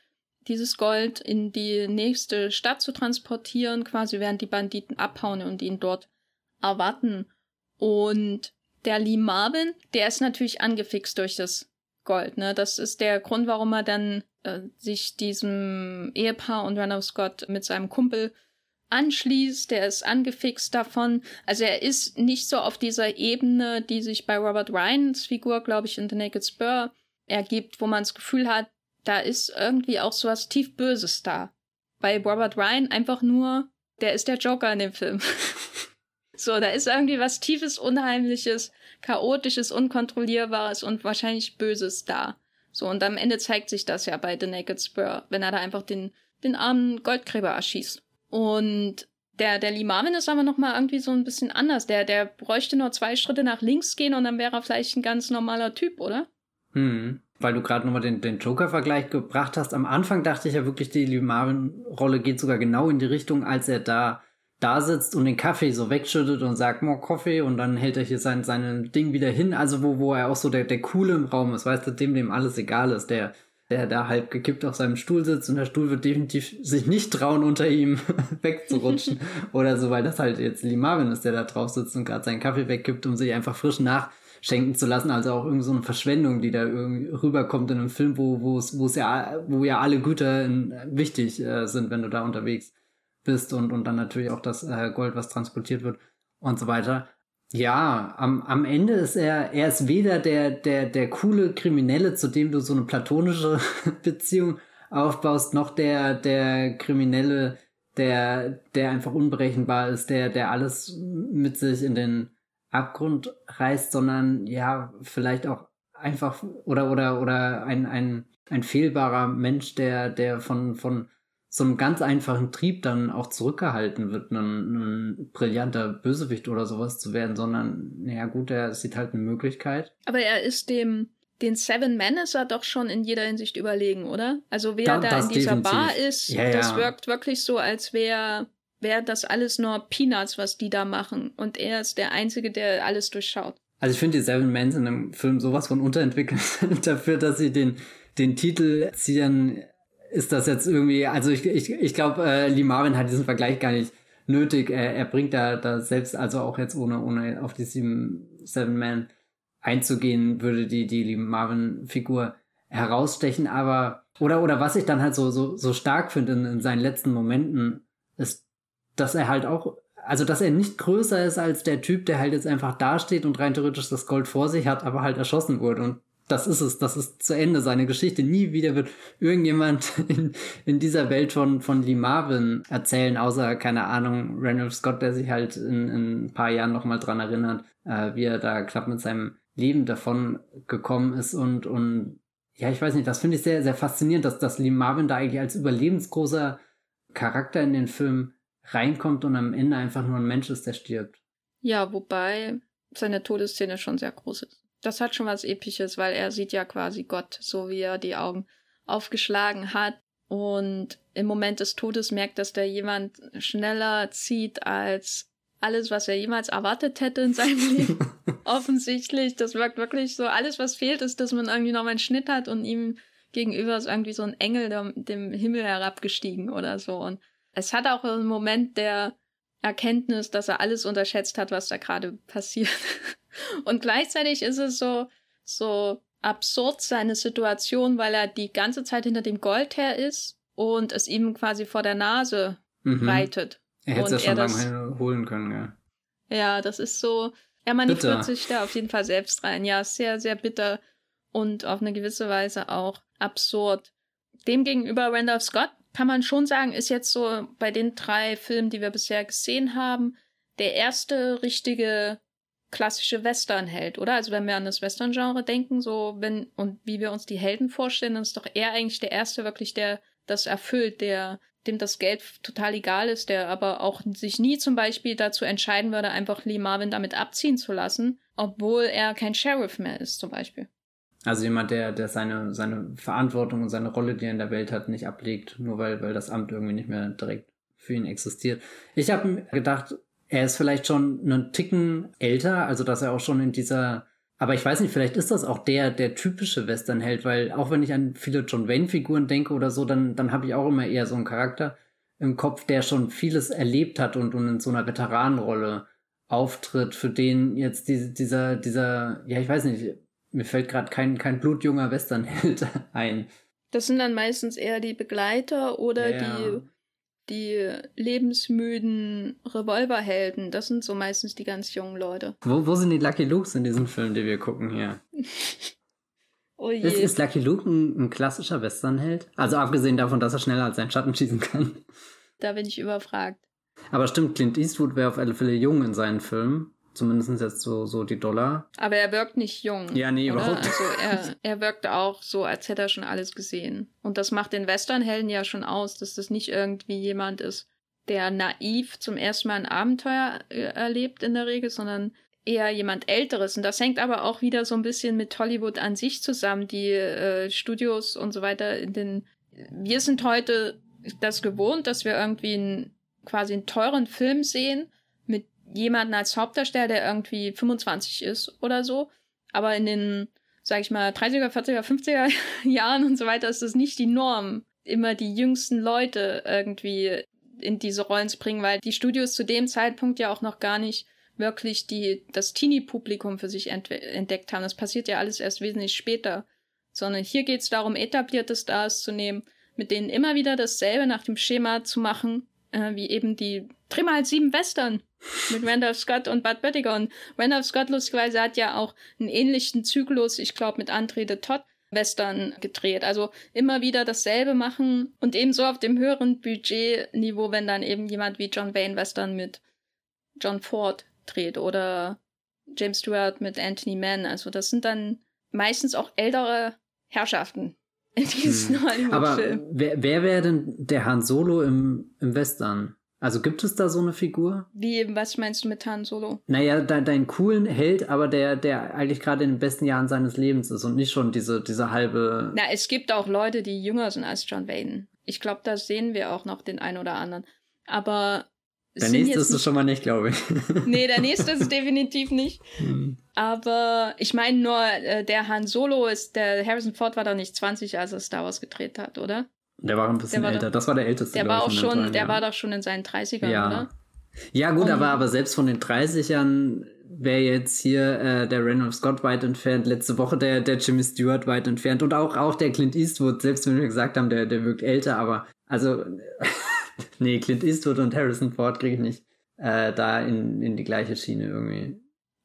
dieses Gold in die nächste Stadt zu transportieren, quasi während die Banditen abhauen und ihn dort erwarten. Und der Lee Marvin, der ist natürlich angefixt durch das Gold. Ne? Das ist der Grund, warum er dann äh, sich diesem Ehepaar und Randolph Scott mit seinem Kumpel anschließt. Der ist angefixt davon. Also er ist nicht so auf dieser Ebene, die sich bei Robert Ryans Figur, glaube ich, in The Naked Spur ergibt, wo man das Gefühl hat, da ist irgendwie auch so was tief Böses da. Bei Robert Ryan einfach nur, der ist der Joker in dem Film. So, da ist irgendwie was tiefes, unheimliches, chaotisches, unkontrollierbares und wahrscheinlich Böses da. So, und am Ende zeigt sich das ja bei The Naked Spur, wenn er da einfach den, den armen Goldgräber erschießt. Und der, der Marvin ist aber nochmal irgendwie so ein bisschen anders. Der, der bräuchte nur zwei Schritte nach links gehen und dann wäre er vielleicht ein ganz normaler Typ, oder? Hm. Weil du gerade nochmal den, den Joker-Vergleich gebracht hast. Am Anfang dachte ich ja wirklich, die Lee Marvin-Rolle geht sogar genau in die Richtung, als er da da sitzt und den Kaffee so wegschüttet und sagt, more Kaffee und dann hält er hier sein, sein Ding wieder hin. Also wo, wo er auch so der, der Coole im Raum ist, weißt du, dem, dem alles egal ist, der, der da halb gekippt auf seinem Stuhl sitzt und der Stuhl wird definitiv sich nicht trauen, unter ihm wegzurutschen oder so, weil das halt jetzt Lee Marvin ist, der da drauf sitzt und gerade seinen Kaffee wegkippt, um sich einfach frisch nachschenken zu lassen. Also auch irgendwie so eine Verschwendung, die da irgendwie rüberkommt in einem Film, wo, wo es, wo es ja, wo ja alle Güter in, wichtig äh, sind, wenn du da unterwegs bist und, und dann natürlich auch das äh, Gold, was transportiert wird und so weiter. Ja, am, am Ende ist er, er ist weder der, der, der coole Kriminelle, zu dem du so eine platonische Beziehung aufbaust, noch der, der Kriminelle, der, der einfach unberechenbar ist, der, der alles mit sich in den Abgrund reißt, sondern ja, vielleicht auch einfach oder, oder, oder ein, ein, ein fehlbarer Mensch, der, der von, von so einem ganz einfachen Trieb dann auch zurückgehalten wird, ein, ein brillanter Bösewicht oder sowas zu werden, sondern, naja gut, er sieht halt eine Möglichkeit. Aber er ist dem, den Seven Men ist er doch schon in jeder Hinsicht überlegen, oder? Also wer da, da in dieser definitiv. Bar ist, ja, das ja. wirkt wirklich so, als wäre wär das alles nur Peanuts, was die da machen. Und er ist der Einzige, der alles durchschaut. Also ich finde die Seven Men in dem Film sowas von unterentwickelt dafür, dass sie den, den Titel ziehen ist das jetzt irgendwie, also ich, ich, ich glaube, äh, Lee Marvin hat diesen Vergleich gar nicht nötig. Er, er bringt da, da selbst, also auch jetzt ohne, ohne auf die Seven, Seven Man einzugehen, würde die, die Lee Marvin-Figur herausstechen, aber, oder, oder was ich dann halt so, so, so stark finde in, in seinen letzten Momenten, ist, dass er halt auch, also dass er nicht größer ist als der Typ, der halt jetzt einfach dasteht und rein theoretisch das Gold vor sich hat, aber halt erschossen wurde. Und das ist es, das ist zu Ende seine Geschichte. Nie wieder wird irgendjemand in, in dieser Welt von, von Lee Marvin erzählen, außer, keine Ahnung, Randolph Scott, der sich halt in, in ein paar Jahren nochmal dran erinnert, äh, wie er da knapp mit seinem Leben davon gekommen ist und, und ja, ich weiß nicht, das finde ich sehr, sehr faszinierend, dass, dass Lee Marvin da eigentlich als überlebensgroßer Charakter in den Film reinkommt und am Ende einfach nur ein Mensch ist, der stirbt. Ja, wobei seine Todesszene schon sehr groß ist das hat schon was Episches, weil er sieht ja quasi Gott, so wie er die Augen aufgeschlagen hat. Und im Moment des Todes merkt, dass da jemand schneller zieht als alles, was er jemals erwartet hätte in seinem Leben. Offensichtlich. Das wirkt wirklich so. Alles, was fehlt, ist, dass man irgendwie noch einen Schnitt hat und ihm gegenüber ist irgendwie so ein Engel dem, dem Himmel herabgestiegen oder so. Und es hat auch einen Moment der Erkenntnis, dass er alles unterschätzt hat, was da gerade passiert. Und gleichzeitig ist es so, so absurd seine Situation, weil er die ganze Zeit hinter dem Gold her ist und es ihm quasi vor der Nase mhm. reitet. Er hätte es ja schon lange holen können, ja. Ja, das ist so, er manövriert sich da auf jeden Fall selbst rein. Ja, sehr, sehr bitter und auf eine gewisse Weise auch absurd. Demgegenüber Randolph Scott kann man schon sagen, ist jetzt so bei den drei Filmen, die wir bisher gesehen haben, der erste richtige klassische Western-Held, oder? Also wenn wir an das Western-Genre denken, so wenn und wie wir uns die Helden vorstellen, dann ist doch er eigentlich der erste wirklich, der das erfüllt, der dem das Geld total egal ist, der aber auch sich nie zum Beispiel dazu entscheiden würde, einfach Lee Marvin damit abziehen zu lassen, obwohl er kein Sheriff mehr ist, zum Beispiel. Also jemand, der, der seine, seine Verantwortung und seine Rolle, die er in der Welt hat, nicht ablegt, nur weil, weil das Amt irgendwie nicht mehr direkt für ihn existiert. Ich habe gedacht, er ist vielleicht schon einen Ticken älter, also dass er auch schon in dieser, aber ich weiß nicht, vielleicht ist das auch der, der typische Westernheld, weil auch wenn ich an viele John Wayne-Figuren denke oder so, dann, dann habe ich auch immer eher so einen Charakter im Kopf, der schon vieles erlebt hat und, und in so einer Veteranenrolle auftritt, für den jetzt diese, dieser, dieser, ja, ich weiß nicht, mir fällt gerade kein, kein blutjunger Westernheld ein. Das sind dann meistens eher die Begleiter oder ja. die die lebensmüden Revolverhelden, das sind so meistens die ganz jungen Leute. Wo, wo sind die Lucky Lukes in diesem Film, den wir gucken hier? oh je. Ist, ist Lucky Luke ein, ein klassischer Westernheld? Also abgesehen davon, dass er schneller als sein Schatten schießen kann. Da bin ich überfragt. Aber stimmt, Clint Eastwood wäre auf alle Fälle jung in seinen Filmen. Zumindest jetzt so, so die Dollar. Aber er wirkt nicht jung. Ja, nee, oder? überhaupt. Also er, er wirkt auch so, als hätte er schon alles gesehen. Und das macht den Westernhelden ja schon aus, dass das nicht irgendwie jemand ist, der naiv zum ersten Mal ein Abenteuer äh, erlebt in der Regel, sondern eher jemand Älteres. Und das hängt aber auch wieder so ein bisschen mit Hollywood an sich zusammen. Die äh, Studios und so weiter in den. Wir sind heute das gewohnt, dass wir irgendwie einen, quasi einen teuren Film sehen mit jemandem als Hauptdarsteller, der irgendwie 25 ist oder so. Aber in den, sag ich mal, 30er, 40er, 50er Jahren und so weiter ist das nicht die Norm, immer die jüngsten Leute irgendwie in diese Rollen zu bringen, weil die Studios zu dem Zeitpunkt ja auch noch gar nicht wirklich die, das Teenie-Publikum für sich entdeckt haben. Das passiert ja alles erst wesentlich später. Sondern hier geht es darum, etablierte Stars zu nehmen, mit denen immer wieder dasselbe nach dem Schema zu machen, äh, wie eben die Dreh mal sieben Western mit Randolph Scott und Bud Böttiger. Und Randolph Scott lustigerweise hat ja auch einen ähnlichen Zyklus, ich glaube, mit André de Todd Western gedreht. Also immer wieder dasselbe machen und ebenso auf dem höheren Budgetniveau, wenn dann eben jemand wie John Wayne Western mit John Ford dreht oder James Stewart mit Anthony Mann. Also das sind dann meistens auch ältere Herrschaften in diesen hm. Hollywood-Filmen. Aber wer, wer wäre denn der Han Solo im, im Western? Also gibt es da so eine Figur? Wie, was meinst du mit Han Solo? Naja, de dein coolen Held, aber der, der eigentlich gerade in den besten Jahren seines Lebens ist und nicht schon diese, diese halbe. Na, es gibt auch Leute, die jünger sind als John Wayne. Ich glaube, da sehen wir auch noch den einen oder anderen. Aber. Der nächste ist es schon mal nicht, glaube ich. nee, der nächste ist es definitiv nicht. Hm. Aber ich meine nur, äh, der Han Solo ist, der Harrison Ford war doch nicht 20, als er Star Wars gedreht hat, oder? Der war ein bisschen älter. Doch, das war der älteste. Der war auch schon, Teilen, der ja. war doch schon in seinen 30ern, ja. oder? Ja, gut, aber, aber selbst von den 30ern wäre jetzt hier äh, der Randolph Scott weit entfernt, letzte Woche der, der Jimmy Stewart weit entfernt und auch, auch der Clint Eastwood, selbst wenn wir gesagt haben, der, der wirkt älter, aber also, nee, Clint Eastwood und Harrison Ford kriege ich nicht äh, da in, in die gleiche Schiene irgendwie.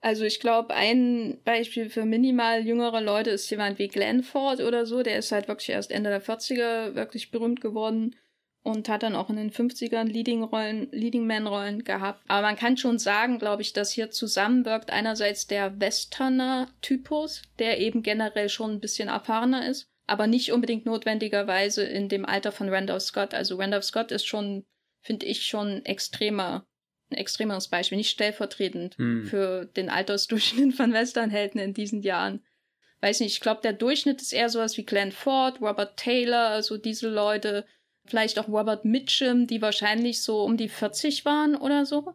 Also ich glaube, ein Beispiel für minimal jüngere Leute ist jemand wie Glenn Ford oder so. Der ist halt wirklich erst Ende der 40er wirklich berühmt geworden und hat dann auch in den 50ern Leading-Rollen, Leading-Man-Rollen gehabt. Aber man kann schon sagen, glaube ich, dass hier zusammenwirkt einerseits der Westerner-Typus, der eben generell schon ein bisschen erfahrener ist, aber nicht unbedingt notwendigerweise in dem Alter von Randolph Scott. Also Randolph Scott ist schon, finde ich, schon extremer ein extremeres Beispiel, nicht stellvertretend hm. für den Altersdurchschnitt von Westernhelden in diesen Jahren. Weiß nicht, ich glaube, der Durchschnitt ist eher sowas wie Glenn Ford, Robert Taylor, so diese Leute, vielleicht auch Robert Mitchum, die wahrscheinlich so um die 40 waren oder so.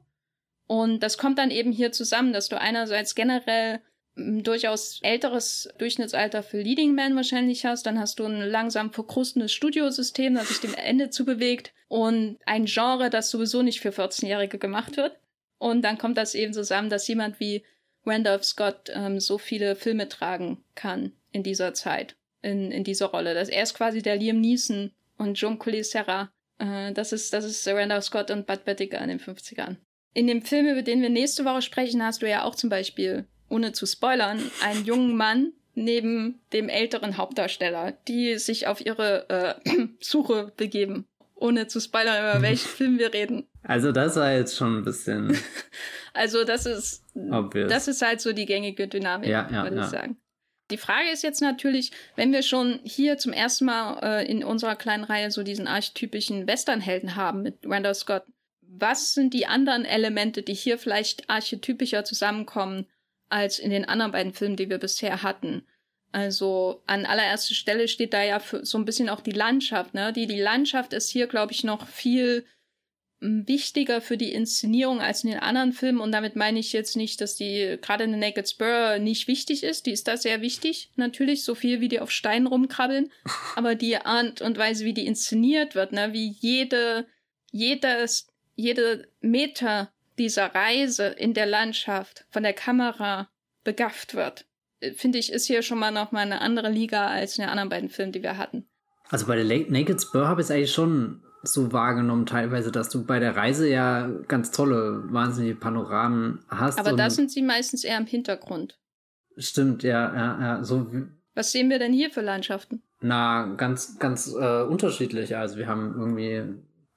Und das kommt dann eben hier zusammen, dass du einerseits generell durchaus älteres Durchschnittsalter für Leading Man wahrscheinlich hast, dann hast du ein langsam verkrustendes Studiosystem, das sich dem Ende zubewegt und ein Genre, das sowieso nicht für 14-Jährige gemacht wird. Und dann kommt das eben zusammen, dass jemand wie Randolph Scott ähm, so viele Filme tragen kann in dieser Zeit, in, in dieser Rolle. Das, er ist quasi der Liam Neeson und John Serra. Äh, das ist, das ist Randolph Scott und Bud Bettiger in den 50ern. In dem Film, über den wir nächste Woche sprechen, hast du ja auch zum Beispiel ohne zu spoilern, einen jungen Mann neben dem älteren Hauptdarsteller, die sich auf ihre äh, Suche begeben. Ohne zu spoilern, über welchen Film wir reden. Also das war jetzt schon ein bisschen. also das ist, obvious. das ist halt so die gängige Dynamik, ja, ja, würde ich sagen. Die Frage ist jetzt natürlich, wenn wir schon hier zum ersten Mal äh, in unserer kleinen Reihe so diesen archetypischen Westernhelden haben mit Randall Scott, was sind die anderen Elemente, die hier vielleicht archetypischer zusammenkommen als in den anderen beiden Filmen, die wir bisher hatten. Also an allererster Stelle steht da ja so ein bisschen auch die Landschaft. Ne? Die, die Landschaft ist hier, glaube ich, noch viel hm, wichtiger für die Inszenierung als in den anderen Filmen. Und damit meine ich jetzt nicht, dass die gerade in The Naked Spur nicht wichtig ist. Die ist da sehr wichtig, natürlich, so viel wie die auf Steinen rumkrabbeln. Aber die Art und Weise, wie die inszeniert wird, ne? wie jede, jedes, jede Meter dieser Reise in der Landschaft von der Kamera begafft wird, finde ich, ist hier schon mal noch mal eine andere Liga als in den anderen beiden Filmen, die wir hatten. Also bei der Naked Spur habe ich es eigentlich schon so wahrgenommen teilweise, dass du bei der Reise ja ganz tolle, wahnsinnige Panoramen hast. Aber da sind sie meistens eher im Hintergrund. Stimmt, ja, ja, ja. So Was sehen wir denn hier für Landschaften? Na, ganz, ganz äh, unterschiedlich. Also wir haben irgendwie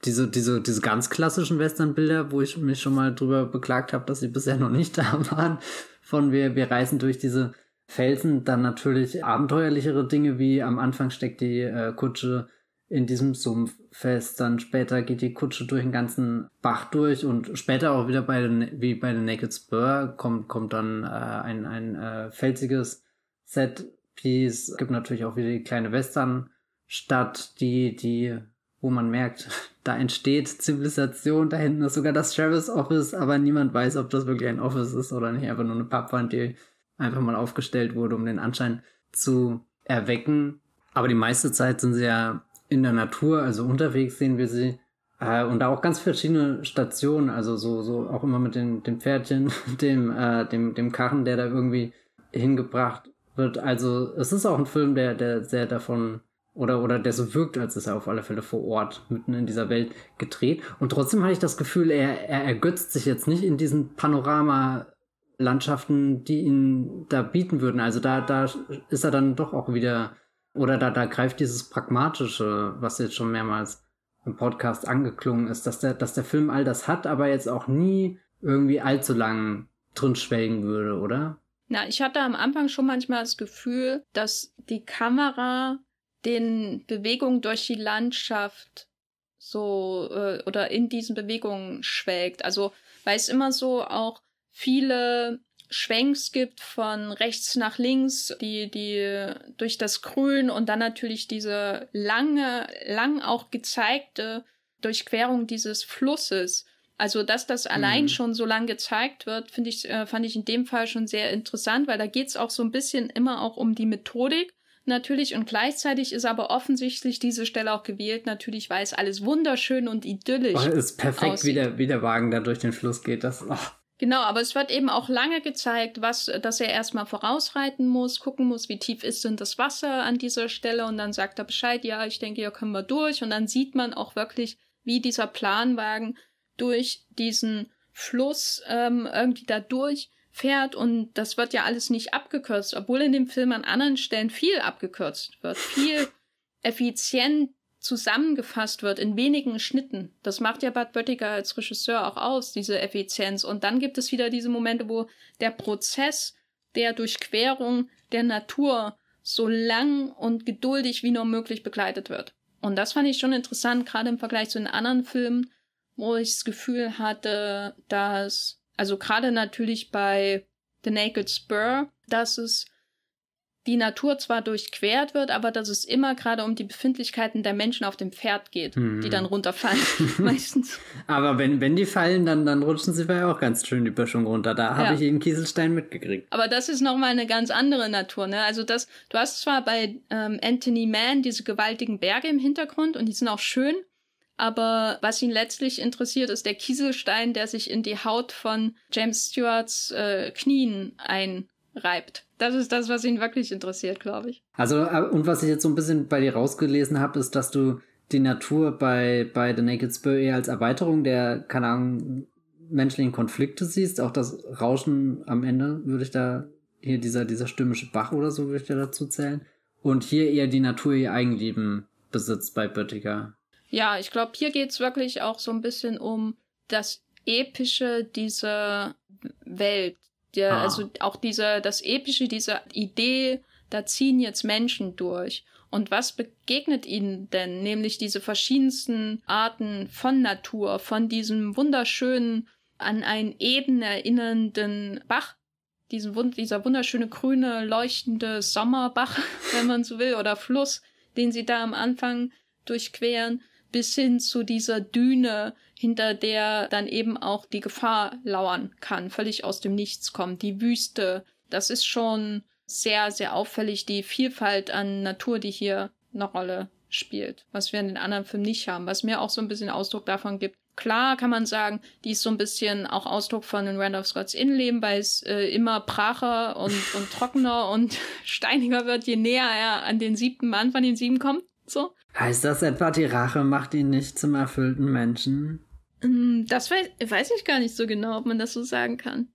diese, diese, diese ganz klassischen Western-Bilder, wo ich mich schon mal drüber beklagt habe, dass sie bisher noch nicht da waren, von wir, wir reisen durch diese Felsen, dann natürlich abenteuerlichere Dinge, wie am Anfang steckt die äh, Kutsche in diesem Sumpf fest, dann später geht die Kutsche durch den ganzen Bach durch und später auch wieder bei den, wie bei den Naked Spur kommt, kommt dann äh, ein, ein äh, felsiges Set-Piece. Es gibt natürlich auch wieder die kleine Western-Stadt, die, die wo man merkt, da entsteht Zivilisation, da hinten ist sogar das Sheriff's Office, aber niemand weiß, ob das wirklich ein Office ist oder nicht, einfach nur eine Pappwand, die einfach mal aufgestellt wurde, um den Anschein zu erwecken. Aber die meiste Zeit sind sie ja in der Natur, also unterwegs sehen wir sie. Äh, und da auch ganz verschiedene Stationen, also so, so auch immer mit den, dem Pferdchen, dem, äh, dem, dem Karren, der da irgendwie hingebracht wird. Also es ist auch ein Film, der, der sehr davon oder, oder der so wirkt, als ist er auf alle Fälle vor Ort, mitten in dieser Welt gedreht. Und trotzdem hatte ich das Gefühl, er, er ergötzt sich jetzt nicht in diesen Panorama-Landschaften, die ihn da bieten würden. Also da, da ist er dann doch auch wieder, oder da, da greift dieses Pragmatische, was jetzt schon mehrmals im Podcast angeklungen ist, dass der, dass der Film all das hat, aber jetzt auch nie irgendwie allzu lang drin schwelgen würde, oder? Na, ich hatte am Anfang schon manchmal das Gefühl, dass die Kamera den Bewegungen durch die Landschaft so äh, oder in diesen Bewegungen schwelgt. Also weil es immer so auch viele Schwenks gibt von rechts nach links, die, die durch das Grün und dann natürlich diese lange, lang auch gezeigte Durchquerung dieses Flusses. Also, dass das allein mhm. schon so lang gezeigt wird, finde ich, äh, fand ich in dem Fall schon sehr interessant, weil da geht es auch so ein bisschen immer auch um die Methodik natürlich und gleichzeitig ist aber offensichtlich diese Stelle auch gewählt, natürlich, weil es alles wunderschön und idyllisch oh, ist perfekt, wie der, wie der Wagen da durch den Fluss geht. Das, oh. Genau, aber es wird eben auch lange gezeigt, was, dass er erstmal vorausreiten muss, gucken muss, wie tief ist denn das Wasser an dieser Stelle und dann sagt er Bescheid, ja, ich denke, hier können wir durch. Und dann sieht man auch wirklich, wie dieser Planwagen durch diesen Fluss ähm, irgendwie da durch fährt und das wird ja alles nicht abgekürzt, obwohl in dem Film an anderen Stellen viel abgekürzt wird, viel effizient zusammengefasst wird in wenigen Schnitten. Das macht ja Bud Böttiger als Regisseur auch aus, diese Effizienz. Und dann gibt es wieder diese Momente, wo der Prozess der Durchquerung der Natur so lang und geduldig wie nur möglich begleitet wird. Und das fand ich schon interessant, gerade im Vergleich zu den anderen Filmen, wo ich das Gefühl hatte, dass also gerade natürlich bei The Naked Spur, dass es die Natur zwar durchquert wird, aber dass es immer gerade um die Befindlichkeiten der Menschen auf dem Pferd geht, hm. die dann runterfallen, meistens. Aber wenn, wenn die fallen, dann, dann rutschen sie ja auch ganz schön die Böschung runter. Da habe ja. ich eben Kieselstein mitgekriegt. Aber das ist nochmal eine ganz andere Natur, ne? Also das, du hast zwar bei ähm, Anthony Mann diese gewaltigen Berge im Hintergrund und die sind auch schön, aber was ihn letztlich interessiert, ist der Kieselstein, der sich in die Haut von James Stewarts äh, Knien einreibt. Das ist das, was ihn wirklich interessiert, glaube ich. Also, äh, und was ich jetzt so ein bisschen bei dir rausgelesen habe, ist, dass du die Natur bei, bei The Naked Spur eher als Erweiterung der, keine Ahnung, menschlichen Konflikte siehst. Auch das Rauschen am Ende würde ich da, hier dieser, dieser stürmische Bach oder so würde ich da dazu zählen. Und hier eher die Natur ihr Eigenleben besitzt bei Böttiger. Ja, ich glaube, hier geht's wirklich auch so ein bisschen um das Epische dieser Welt. Der, ah. Also auch diese, das Epische dieser Idee, da ziehen jetzt Menschen durch. Und was begegnet ihnen denn? Nämlich diese verschiedensten Arten von Natur, von diesem wunderschönen, an einen Eden erinnernden Bach, diesen, dieser wunderschöne grüne, leuchtende Sommerbach, wenn man so will, oder Fluss, den sie da am Anfang durchqueren, bis hin zu dieser Düne, hinter der dann eben auch die Gefahr lauern kann, völlig aus dem Nichts kommt, die Wüste. Das ist schon sehr, sehr auffällig, die Vielfalt an Natur, die hier eine Rolle spielt, was wir in den anderen Filmen nicht haben, was mir auch so ein bisschen Ausdruck davon gibt. Klar kann man sagen, die ist so ein bisschen auch Ausdruck von den Randolph Scotts Innenleben, weil es äh, immer bracher und, und trockener und steiniger wird, je näher er an den siebten Mann von den sieben kommt. So. Heißt das etwa, die Rache macht ihn nicht zum erfüllten Menschen? Mm, das weiß, weiß ich gar nicht so genau, ob man das so sagen kann.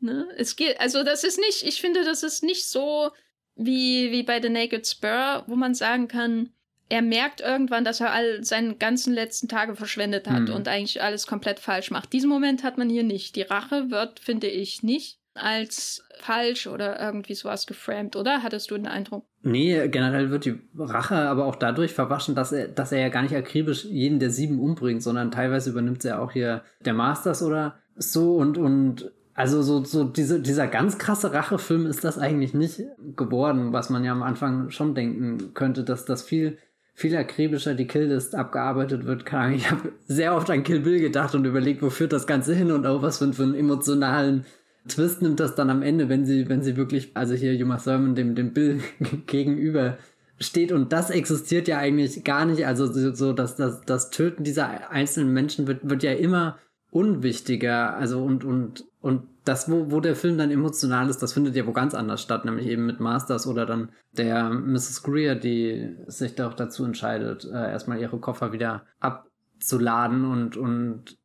Ne? Es geht, also das ist nicht, ich finde, das ist nicht so wie, wie bei The Naked Spur, wo man sagen kann, er merkt irgendwann, dass er all seine ganzen letzten Tage verschwendet hat mhm. und eigentlich alles komplett falsch macht. Diesen Moment hat man hier nicht. Die Rache wird, finde ich, nicht als falsch oder irgendwie sowas geframed, oder? Hattest du den Eindruck? Nee, generell wird die Rache aber auch dadurch verwaschen, dass er, dass er ja gar nicht akribisch jeden der sieben umbringt, sondern teilweise übernimmt er auch hier der Masters oder so und, und also so, so diese, dieser ganz krasse Rachefilm ist das eigentlich nicht geworden, was man ja am Anfang schon denken könnte, dass das viel viel akribischer die Killlist abgearbeitet wird. Ich habe sehr oft an Kill Bill gedacht und überlegt, wo führt das Ganze hin und auch was für, für einen emotionalen Twist nimmt das dann am Ende, wenn sie, wenn sie wirklich, also hier Juma Thurman dem, dem Bill gegenüber steht und das existiert ja eigentlich gar nicht. Also so, dass das, das Töten dieser einzelnen Menschen wird, wird ja immer unwichtiger. Also und, und, und das, wo, wo der Film dann emotional ist, das findet ja wo ganz anders statt, nämlich eben mit Masters oder dann der Mrs. Greer, die sich doch dazu entscheidet, äh, erstmal ihre Koffer wieder abzuladen und, und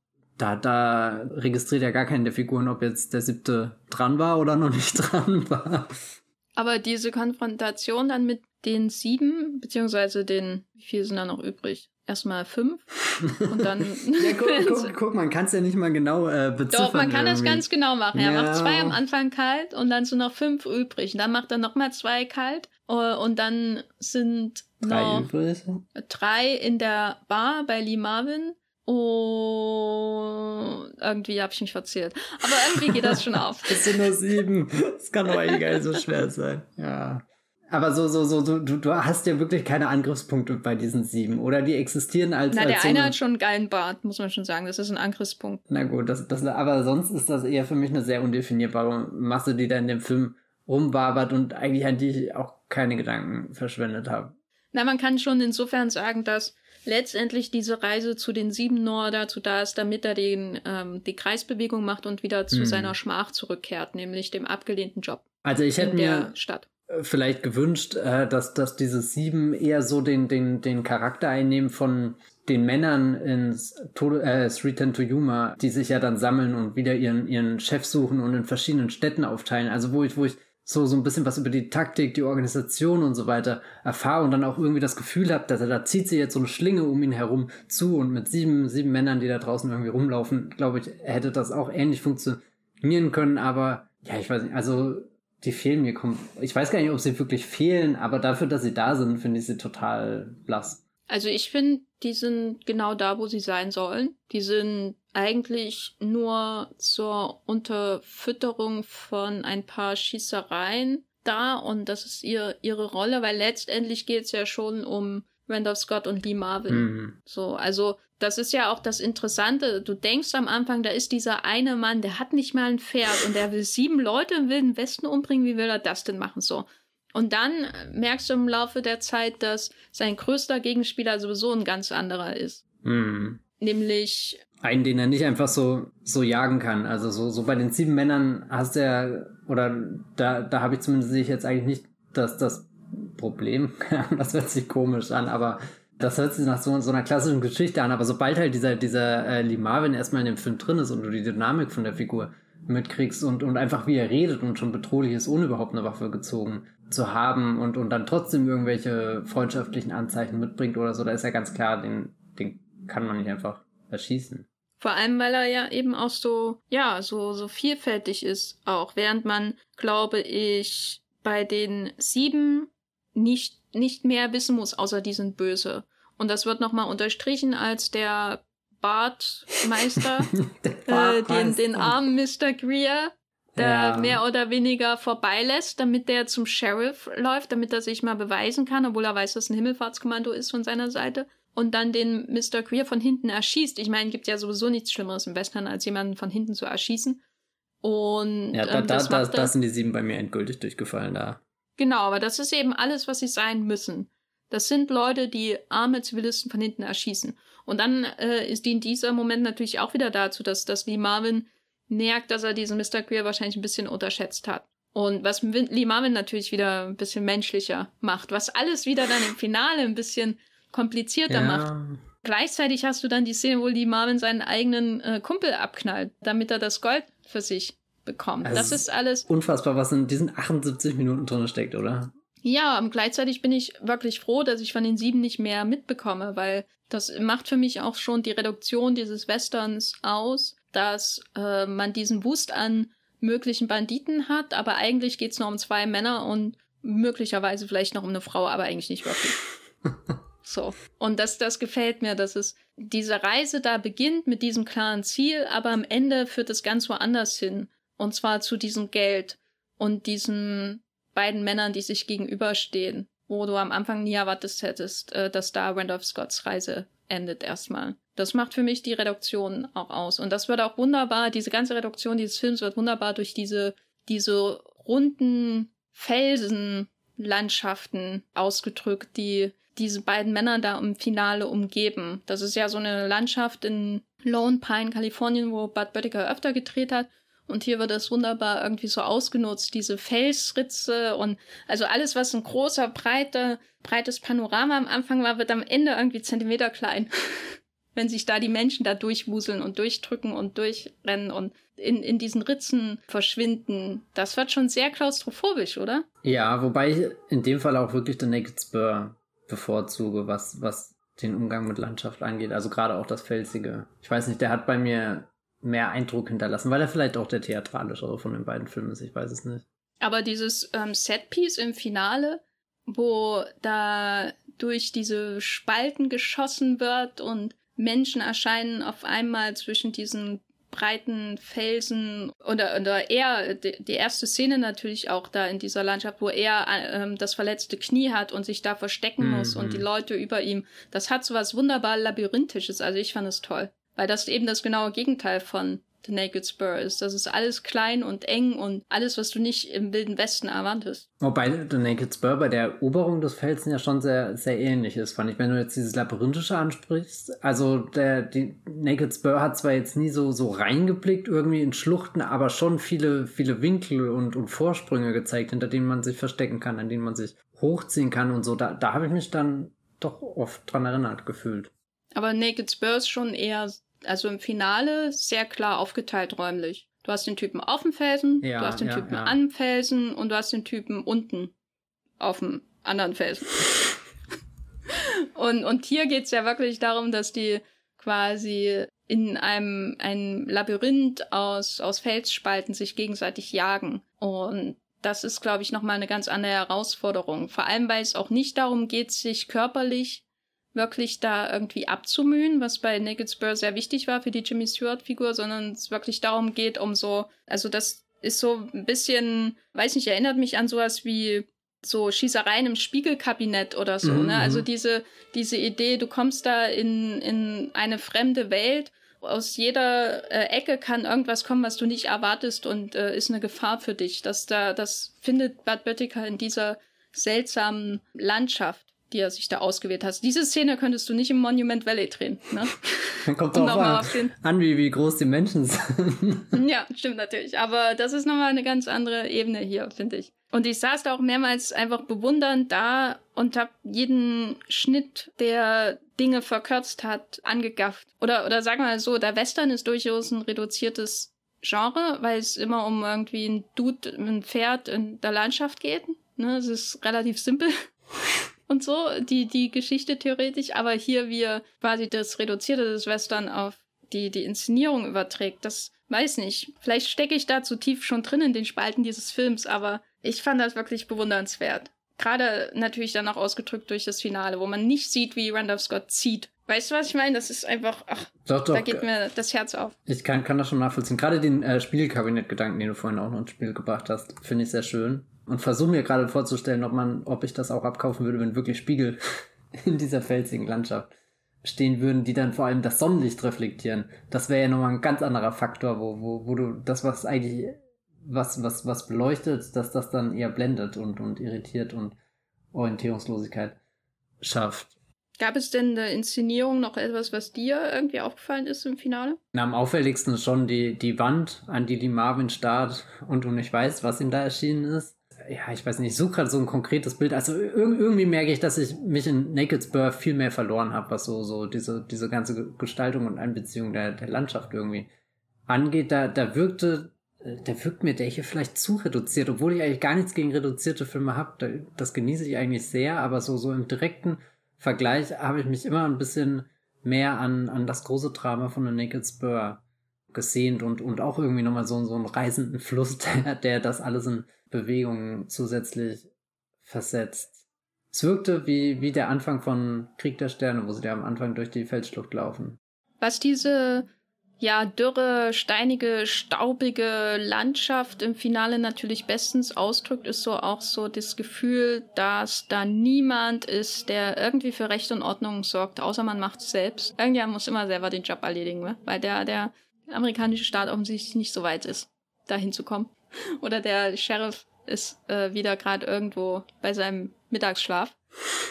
da, da registriert ja gar keine der Figuren, ob jetzt der siebte dran war oder noch nicht dran war. Aber diese Konfrontation dann mit den sieben, beziehungsweise den, wie viele sind da noch übrig? Erstmal fünf und dann. ja, guck, guck, guck man kann es ja nicht mal genau äh, beziffern. Doch, man kann es ganz genau machen. Er macht zwei am Anfang kalt und dann sind noch fünf übrig. Und dann macht er nochmal zwei kalt uh, und dann sind drei noch übrig. drei in der Bar bei Lee Marvin Oh, irgendwie habe ich mich verzählt. Aber irgendwie geht das schon auf. Es sind nur sieben. Es kann doch eigentlich so schwer sein. Ja. Aber so, so, so, du, du hast ja wirklich keine Angriffspunkte bei diesen sieben. Oder die existieren als. Na, der als eine so hat schon einen geilen Bart, muss man schon sagen. Das ist ein Angriffspunkt. Na gut, das, das, aber sonst ist das eher für mich eine sehr undefinierbare Masse, die da in dem Film rumbarbert und eigentlich an die ich auch keine Gedanken verschwendet habe. Na, man kann schon insofern sagen, dass letztendlich diese Reise zu den sieben Nor dazu da ist, damit er den, ähm, die Kreisbewegung macht und wieder zu mhm. seiner Schmach zurückkehrt, nämlich dem abgelehnten Job. Also ich hätte mir Stadt. vielleicht gewünscht, äh, dass, dass diese sieben eher so den, den, den Charakter einnehmen von den Männern Tod äh, Street to Yuma, die sich ja dann sammeln und wieder ihren, ihren Chef suchen und in verschiedenen Städten aufteilen. Also wo ich, wo ich so, so ein bisschen was über die Taktik, die Organisation und so weiter erfahre und dann auch irgendwie das Gefühl habe, dass er da zieht sie jetzt so eine Schlinge um ihn herum zu und mit sieben, sieben Männern, die da draußen irgendwie rumlaufen, glaube ich, hätte das auch ähnlich funktionieren können, aber ja, ich weiß nicht, also die fehlen mir, ich weiß gar nicht, ob sie wirklich fehlen, aber dafür, dass sie da sind, finde ich sie total blass. Also ich finde, die sind genau da, wo sie sein sollen. Die sind eigentlich nur zur Unterfütterung von ein paar Schießereien da und das ist ihr, ihre Rolle, weil letztendlich geht es ja schon um Randolph Scott und Lee Marvin. Mhm. So, also das ist ja auch das Interessante. Du denkst am Anfang, da ist dieser eine Mann, der hat nicht mal ein Pferd und der will sieben Leute im Wilden Westen umbringen. Wie will er das denn machen? So. Und dann merkst du im Laufe der Zeit, dass sein größter Gegenspieler sowieso ein ganz anderer ist. Mhm. Nämlich einen, den er nicht einfach so, so jagen kann. Also so, so bei den sieben Männern hast du ja, oder da, da habe ich zumindest sehe ich jetzt eigentlich nicht das, das Problem. das hört sich komisch an, aber das hört sich nach so, so einer klassischen Geschichte an. Aber sobald halt dieser, dieser äh, Lee Marvin erstmal in dem Film drin ist und du die Dynamik von der Figur mitkriegst und, und einfach wie er redet und schon bedrohlich ist, ohne überhaupt eine Waffe gezogen zu haben und, und dann trotzdem irgendwelche freundschaftlichen Anzeichen mitbringt oder so, da ist ja ganz klar, den, den kann man nicht einfach erschießen. Vor allem, weil er ja eben auch so, ja, so, so vielfältig ist auch. Während man, glaube ich, bei den sieben nicht, nicht mehr wissen muss, außer die sind böse. Und das wird nochmal unterstrichen, als der Bartmeister, äh, den, den armen Mr. Greer, der ja. mehr oder weniger vorbeilässt, damit der zum Sheriff läuft, damit er sich mal beweisen kann, obwohl er weiß, dass ein Himmelfahrtskommando ist von seiner Seite und dann den Mr. Queer von hinten erschießt. Ich meine, gibt ja sowieso nichts Schlimmeres im Western, als jemanden von hinten zu erschießen. Und ja, da, ähm, da, da, da sind die sieben bei mir endgültig durchgefallen da. Genau, aber das ist eben alles, was sie sein müssen. Das sind Leute, die arme Zivilisten von hinten erschießen. Und dann äh, ist dient dieser Moment natürlich auch wieder dazu, dass, dass Lee Marvin merkt, dass er diesen Mr. Queer wahrscheinlich ein bisschen unterschätzt hat. Und was Lee Marvin natürlich wieder ein bisschen menschlicher macht, was alles wieder dann im Finale ein bisschen komplizierter ja. macht. Gleichzeitig hast du dann die Szene, wo die Marvin seinen eigenen äh, Kumpel abknallt, damit er das Gold für sich bekommt. Also das ist alles. Unfassbar, was in diesen 78 Minuten drin steckt, oder? Ja, und gleichzeitig bin ich wirklich froh, dass ich von den sieben nicht mehr mitbekomme, weil das macht für mich auch schon die Reduktion dieses Westerns aus, dass äh, man diesen Wust an möglichen Banditen hat, aber eigentlich geht's nur um zwei Männer und möglicherweise vielleicht noch um eine Frau, aber eigentlich nicht wirklich. so. Und das, das gefällt mir, dass es diese Reise da beginnt mit diesem klaren Ziel, aber am Ende führt es ganz woanders hin. Und zwar zu diesem Geld und diesen beiden Männern, die sich gegenüberstehen, wo du am Anfang nie erwartet hättest, äh, dass da Randolph Scotts Reise endet erstmal. Das macht für mich die Reduktion auch aus. Und das wird auch wunderbar, diese ganze Reduktion dieses Films wird wunderbar durch diese, diese runden Felsenlandschaften ausgedrückt, die diese beiden Männer da im Finale umgeben. Das ist ja so eine Landschaft in Lone Pine, Kalifornien, wo Bud Böttiger öfter gedreht hat. Und hier wird das wunderbar irgendwie so ausgenutzt, diese Felsritze und also alles, was ein großer, breiter, breites Panorama am Anfang war, wird am Ende irgendwie Zentimeter klein. Wenn sich da die Menschen da durchwuseln und durchdrücken und durchrennen und in, in diesen Ritzen verschwinden. Das wird schon sehr klaustrophobisch, oder? Ja, wobei ich in dem Fall auch wirklich den Naked Spur bevorzuge, was, was den Umgang mit Landschaft angeht. Also gerade auch das Felsige. Ich weiß nicht, der hat bei mir mehr Eindruck hinterlassen, weil er vielleicht auch der theatralischere von den beiden Filmen ist, ich weiß es nicht. Aber dieses ähm, Setpiece im Finale, wo da durch diese Spalten geschossen wird und Menschen erscheinen auf einmal zwischen diesen breiten Felsen oder, oder er, die, die erste Szene natürlich auch da in dieser Landschaft, wo er ähm, das verletzte Knie hat und sich da verstecken mhm. muss und die Leute über ihm, das hat so was wunderbar Labyrinthisches, also ich fand es toll. Weil das eben das genaue Gegenteil von The Naked Spur ist. Das ist alles klein und eng und alles, was du nicht im Wilden Westen erwartest. Wobei The Naked Spur bei der Eroberung des Felsen ja schon sehr, sehr ähnlich ist, fand ich. Wenn du jetzt dieses Labyrinthische ansprichst, also der, die Naked Spur hat zwar jetzt nie so, so reingeblickt irgendwie in Schluchten, aber schon viele, viele Winkel und, und Vorsprünge gezeigt, hinter denen man sich verstecken kann, an denen man sich hochziehen kann und so. Da, da habe ich mich dann doch oft dran erinnert gefühlt. Aber Naked Spur ist schon eher also im Finale sehr klar aufgeteilt räumlich. Du hast den Typen auf dem Felsen, ja, du hast den ja, Typen ja. am Felsen und du hast den Typen unten auf dem anderen Felsen. und, und hier geht's ja wirklich darum, dass die quasi in einem, einem Labyrinth aus, aus Felsspalten sich gegenseitig jagen. Und das ist, glaube ich, nochmal eine ganz andere Herausforderung. Vor allem, weil es auch nicht darum geht, sich körperlich wirklich da irgendwie abzumühen, was bei Naked Spur sehr wichtig war für die Jimmy Stewart-Figur, sondern es wirklich darum geht, um so, also das ist so ein bisschen, weiß nicht, erinnert mich an sowas wie so Schießereien im Spiegelkabinett oder so, mhm. ne? Also mhm. diese, diese Idee, du kommst da in, in eine fremde Welt, aus jeder äh, Ecke kann irgendwas kommen, was du nicht erwartest und äh, ist eine Gefahr für dich. Das da, das findet Bad Böttiger in dieser seltsamen Landschaft die er sich da ausgewählt hat. Diese Szene könntest du nicht im Monument Valley drehen. Ne? Kommt um drauf an, an wie, wie groß die Menschen sind. ja, stimmt natürlich. Aber das ist nochmal eine ganz andere Ebene hier, finde ich. Und ich saß da auch mehrmals einfach bewundernd da und habe jeden Schnitt, der Dinge verkürzt hat, angegafft. Oder, oder sagen wir mal so, der Western ist durchaus ein reduziertes Genre, weil es immer um irgendwie ein Dude, ein Pferd in der Landschaft geht. Ne, es ist relativ simpel und so, die, die Geschichte theoretisch, aber hier wir quasi das Reduzierte des Western auf die, die Inszenierung überträgt, das weiß nicht. Vielleicht stecke ich da zu tief schon drin in den Spalten dieses Films, aber ich fand das wirklich bewundernswert. Gerade natürlich dann auch ausgedrückt durch das Finale, wo man nicht sieht, wie Randolph Scott zieht. Weißt du, was ich meine? Das ist einfach, ach, doch, doch. da geht mir das Herz auf. Ich kann, kann das schon nachvollziehen. Gerade den äh, Spielkabinett-Gedanken, den du vorhin auch noch ins Spiel gebracht hast, finde ich sehr schön und versuche mir gerade vorzustellen, ob man, ob ich das auch abkaufen würde, wenn wirklich Spiegel in dieser felsigen Landschaft stehen würden, die dann vor allem das Sonnenlicht reflektieren. Das wäre ja nochmal ein ganz anderer Faktor, wo, wo, wo du das, was eigentlich, was, was, was beleuchtet, dass das dann eher blendet und, und irritiert und Orientierungslosigkeit schafft. Gab es denn in der Inszenierung noch etwas, was dir irgendwie aufgefallen ist im Finale? Na, am auffälligsten schon die, die Wand, an die die Marvin starrt und du nicht weißt, was ihm da erschienen ist ja, ich weiß nicht, ich suche gerade so ein konkretes Bild. Also irgendwie merke ich, dass ich mich in Naked Spur viel mehr verloren habe, was so, so diese, diese ganze Gestaltung und Einbeziehung der, der Landschaft irgendwie angeht. Da, da wirkte äh, der wirkt mir der hier vielleicht zu reduziert, obwohl ich eigentlich gar nichts gegen reduzierte Filme habe. Das genieße ich eigentlich sehr, aber so, so im direkten Vergleich habe ich mich immer ein bisschen mehr an, an das große Drama von The Naked Spur gesehnt und, und auch irgendwie nochmal so, so einen reisenden Fluss, der, der das alles in Bewegung zusätzlich versetzt. Es wirkte wie, wie der Anfang von Krieg der Sterne, wo sie da am Anfang durch die Felsschlucht laufen. Was diese ja, dürre, steinige, staubige Landschaft im Finale natürlich bestens ausdrückt, ist so auch so das Gefühl, dass da niemand ist, der irgendwie für Recht und Ordnung sorgt, außer man macht es selbst. Irgendjemand muss immer selber den Job erledigen, ne? weil der, der amerikanische Staat offensichtlich nicht so weit ist, da hinzukommen. Oder der Sheriff ist äh, wieder gerade irgendwo bei seinem Mittagsschlaf,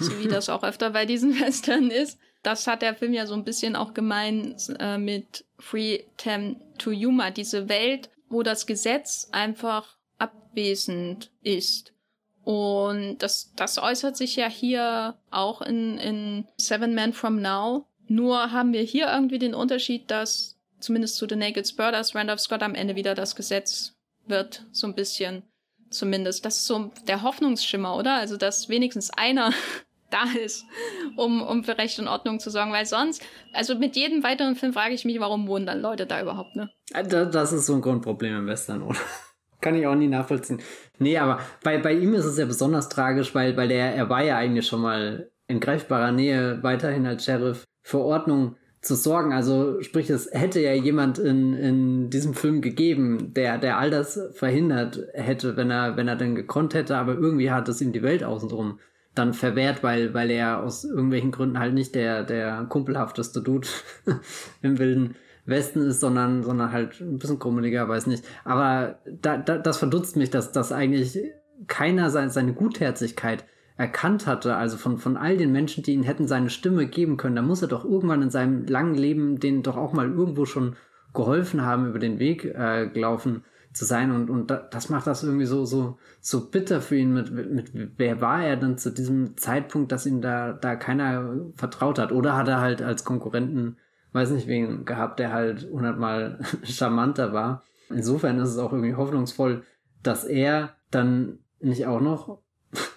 so wie das auch öfter bei diesen Western ist. Das hat der Film ja so ein bisschen auch gemeint äh, mit Free Tem to Yuma, diese Welt, wo das Gesetz einfach abwesend ist. Und das, das äußert sich ja hier auch in, in Seven Men From Now. Nur haben wir hier irgendwie den Unterschied, dass zumindest zu The Naked Spur, dass Randolph Scott am Ende wieder das Gesetz wird, so ein bisschen zumindest. Das ist so der Hoffnungsschimmer, oder? Also, dass wenigstens einer da ist, um, um für Recht und Ordnung zu sorgen, weil sonst, also mit jedem weiteren Film frage ich mich, warum wohnen dann Leute da überhaupt, ne? Das ist so ein Grundproblem im Western, oder? Kann ich auch nie nachvollziehen. Nee, aber bei, bei ihm ist es ja besonders tragisch, weil, weil er, er war ja eigentlich schon mal in greifbarer Nähe weiterhin als Sheriff für Ordnung zu sorgen. Also sprich, es hätte ja jemand in, in diesem Film gegeben, der, der all das verhindert hätte, wenn er, wenn er denn gekonnt hätte, aber irgendwie hat es ihm die Welt außenrum dann verwehrt, weil, weil er aus irgendwelchen Gründen halt nicht der, der kumpelhafteste Dude im wilden Westen ist, sondern, sondern halt ein bisschen krummeliger, weiß nicht. Aber da, da, das verdutzt mich, dass, dass eigentlich keiner seine, seine Gutherzigkeit erkannt hatte, also von, von all den Menschen, die ihn hätten seine Stimme geben können, da muss er doch irgendwann in seinem langen Leben denen doch auch mal irgendwo schon geholfen haben, über den Weg äh, gelaufen zu sein und, und das macht das irgendwie so, so, so bitter für ihn mit, mit, mit, wer war er denn zu diesem Zeitpunkt, dass ihm da, da keiner vertraut hat oder hat er halt als Konkurrenten, weiß nicht wen gehabt, der halt hundertmal charmanter war. Insofern ist es auch irgendwie hoffnungsvoll, dass er dann nicht auch noch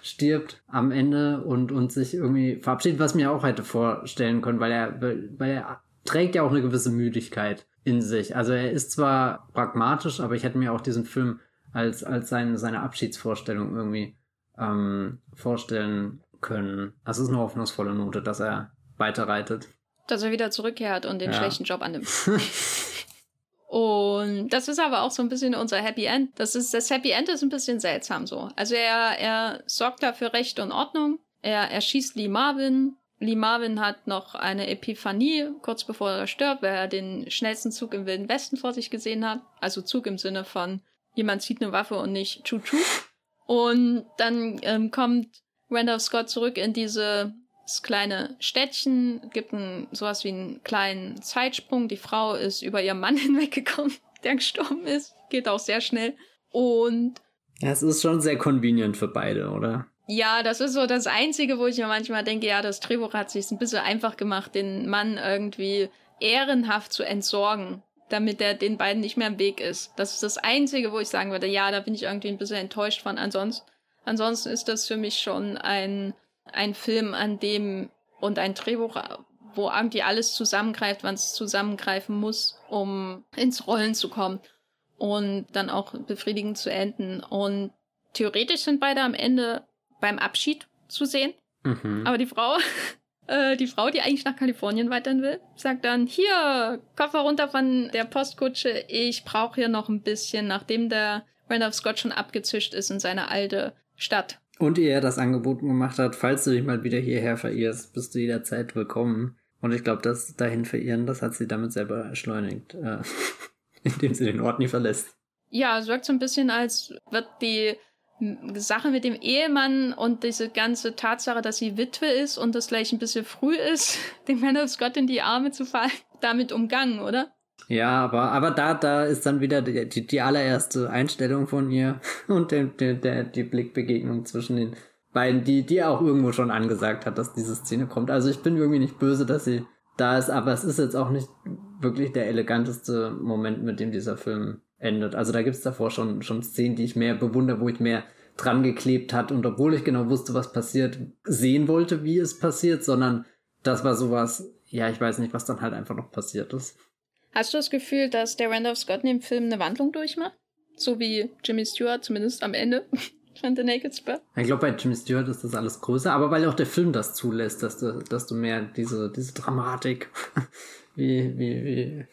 stirbt am Ende und, und sich irgendwie verabschiedet, was mir auch hätte vorstellen können, weil er, weil er trägt ja auch eine gewisse Müdigkeit in sich. Also er ist zwar pragmatisch, aber ich hätte mir auch diesen Film als, als sein, seine Abschiedsvorstellung irgendwie ähm, vorstellen können. Das ist eine hoffnungsvolle Note, dass er weiterreitet. Dass er wieder zurückkehrt und den ja. schlechten Job annimmt. und das ist aber auch so ein bisschen unser Happy End. Das ist, das Happy End ist ein bisschen seltsam so. Also er, er sorgt da für Recht und Ordnung. Er erschießt Lee Marvin, Lee Marvin hat noch eine Epiphanie, kurz bevor er stirbt, weil er den schnellsten Zug im Wilden Westen vor sich gesehen hat. Also Zug im Sinne von, jemand zieht eine Waffe und nicht Chu-Chu. Und dann ähm, kommt Randolph Scott zurück in dieses kleine Städtchen, gibt ein, sowas wie einen kleinen Zeitsprung. Die Frau ist über ihren Mann hinweggekommen, der gestorben ist. Geht auch sehr schnell. Und. Ja, es ist schon sehr convenient für beide, oder? Ja, das ist so das Einzige, wo ich mir manchmal denke, ja, das Drehbuch hat sich ein bisschen einfach gemacht, den Mann irgendwie ehrenhaft zu entsorgen, damit er den beiden nicht mehr im Weg ist. Das ist das Einzige, wo ich sagen würde, ja, da bin ich irgendwie ein bisschen enttäuscht von. Ansonsten, ansonsten ist das für mich schon ein, ein Film, an dem und ein Drehbuch, wo irgendwie alles zusammengreift, wann es zusammengreifen muss, um ins Rollen zu kommen und dann auch befriedigend zu enden. Und theoretisch sind beide am Ende beim Abschied zu sehen. Mhm. Aber die Frau, äh, die Frau, die eigentlich nach Kalifornien weiterhin will, sagt dann, hier, Koffer runter von der Postkutsche, ich brauche hier noch ein bisschen, nachdem der Randolph Scott schon abgezischt ist in seine alte Stadt. Und ihr das Angebot gemacht hat, falls du dich mal wieder hierher verirrst, bist du jederzeit willkommen. Und ich glaube, das dahin verirren, das hat sie damit selber erschleunigt, äh, indem sie den Ort nie verlässt. Ja, es wirkt so ein bisschen, als wird die Sache mit dem Ehemann und diese ganze Tatsache, dass sie Witwe ist und das gleich ein bisschen früh ist, dem Man of Scott in die Arme zu fallen, damit umgangen, oder? Ja, aber, aber da, da ist dann wieder die, die, die allererste Einstellung von ihr und der, der, der, die Blickbegegnung zwischen den beiden, die, die auch irgendwo schon angesagt hat, dass diese Szene kommt. Also ich bin irgendwie nicht böse, dass sie da ist, aber es ist jetzt auch nicht wirklich der eleganteste Moment, mit dem dieser Film endet. Also da gibt es davor schon, schon Szenen, die ich mehr bewundere, wo ich mehr dran geklebt hat und obwohl ich genau wusste, was passiert, sehen wollte, wie es passiert, sondern das war sowas, ja, ich weiß nicht, was dann halt einfach noch passiert ist. Hast du das Gefühl, dass der Randolph Scott in dem Film eine Wandlung durchmacht? So wie Jimmy Stewart, zumindest am Ende von The Naked Spur? Ich glaube, bei Jimmy Stewart ist das alles größer, aber weil auch der Film das zulässt, dass du, dass du mehr diese, diese Dramatik, wie, wie, wie,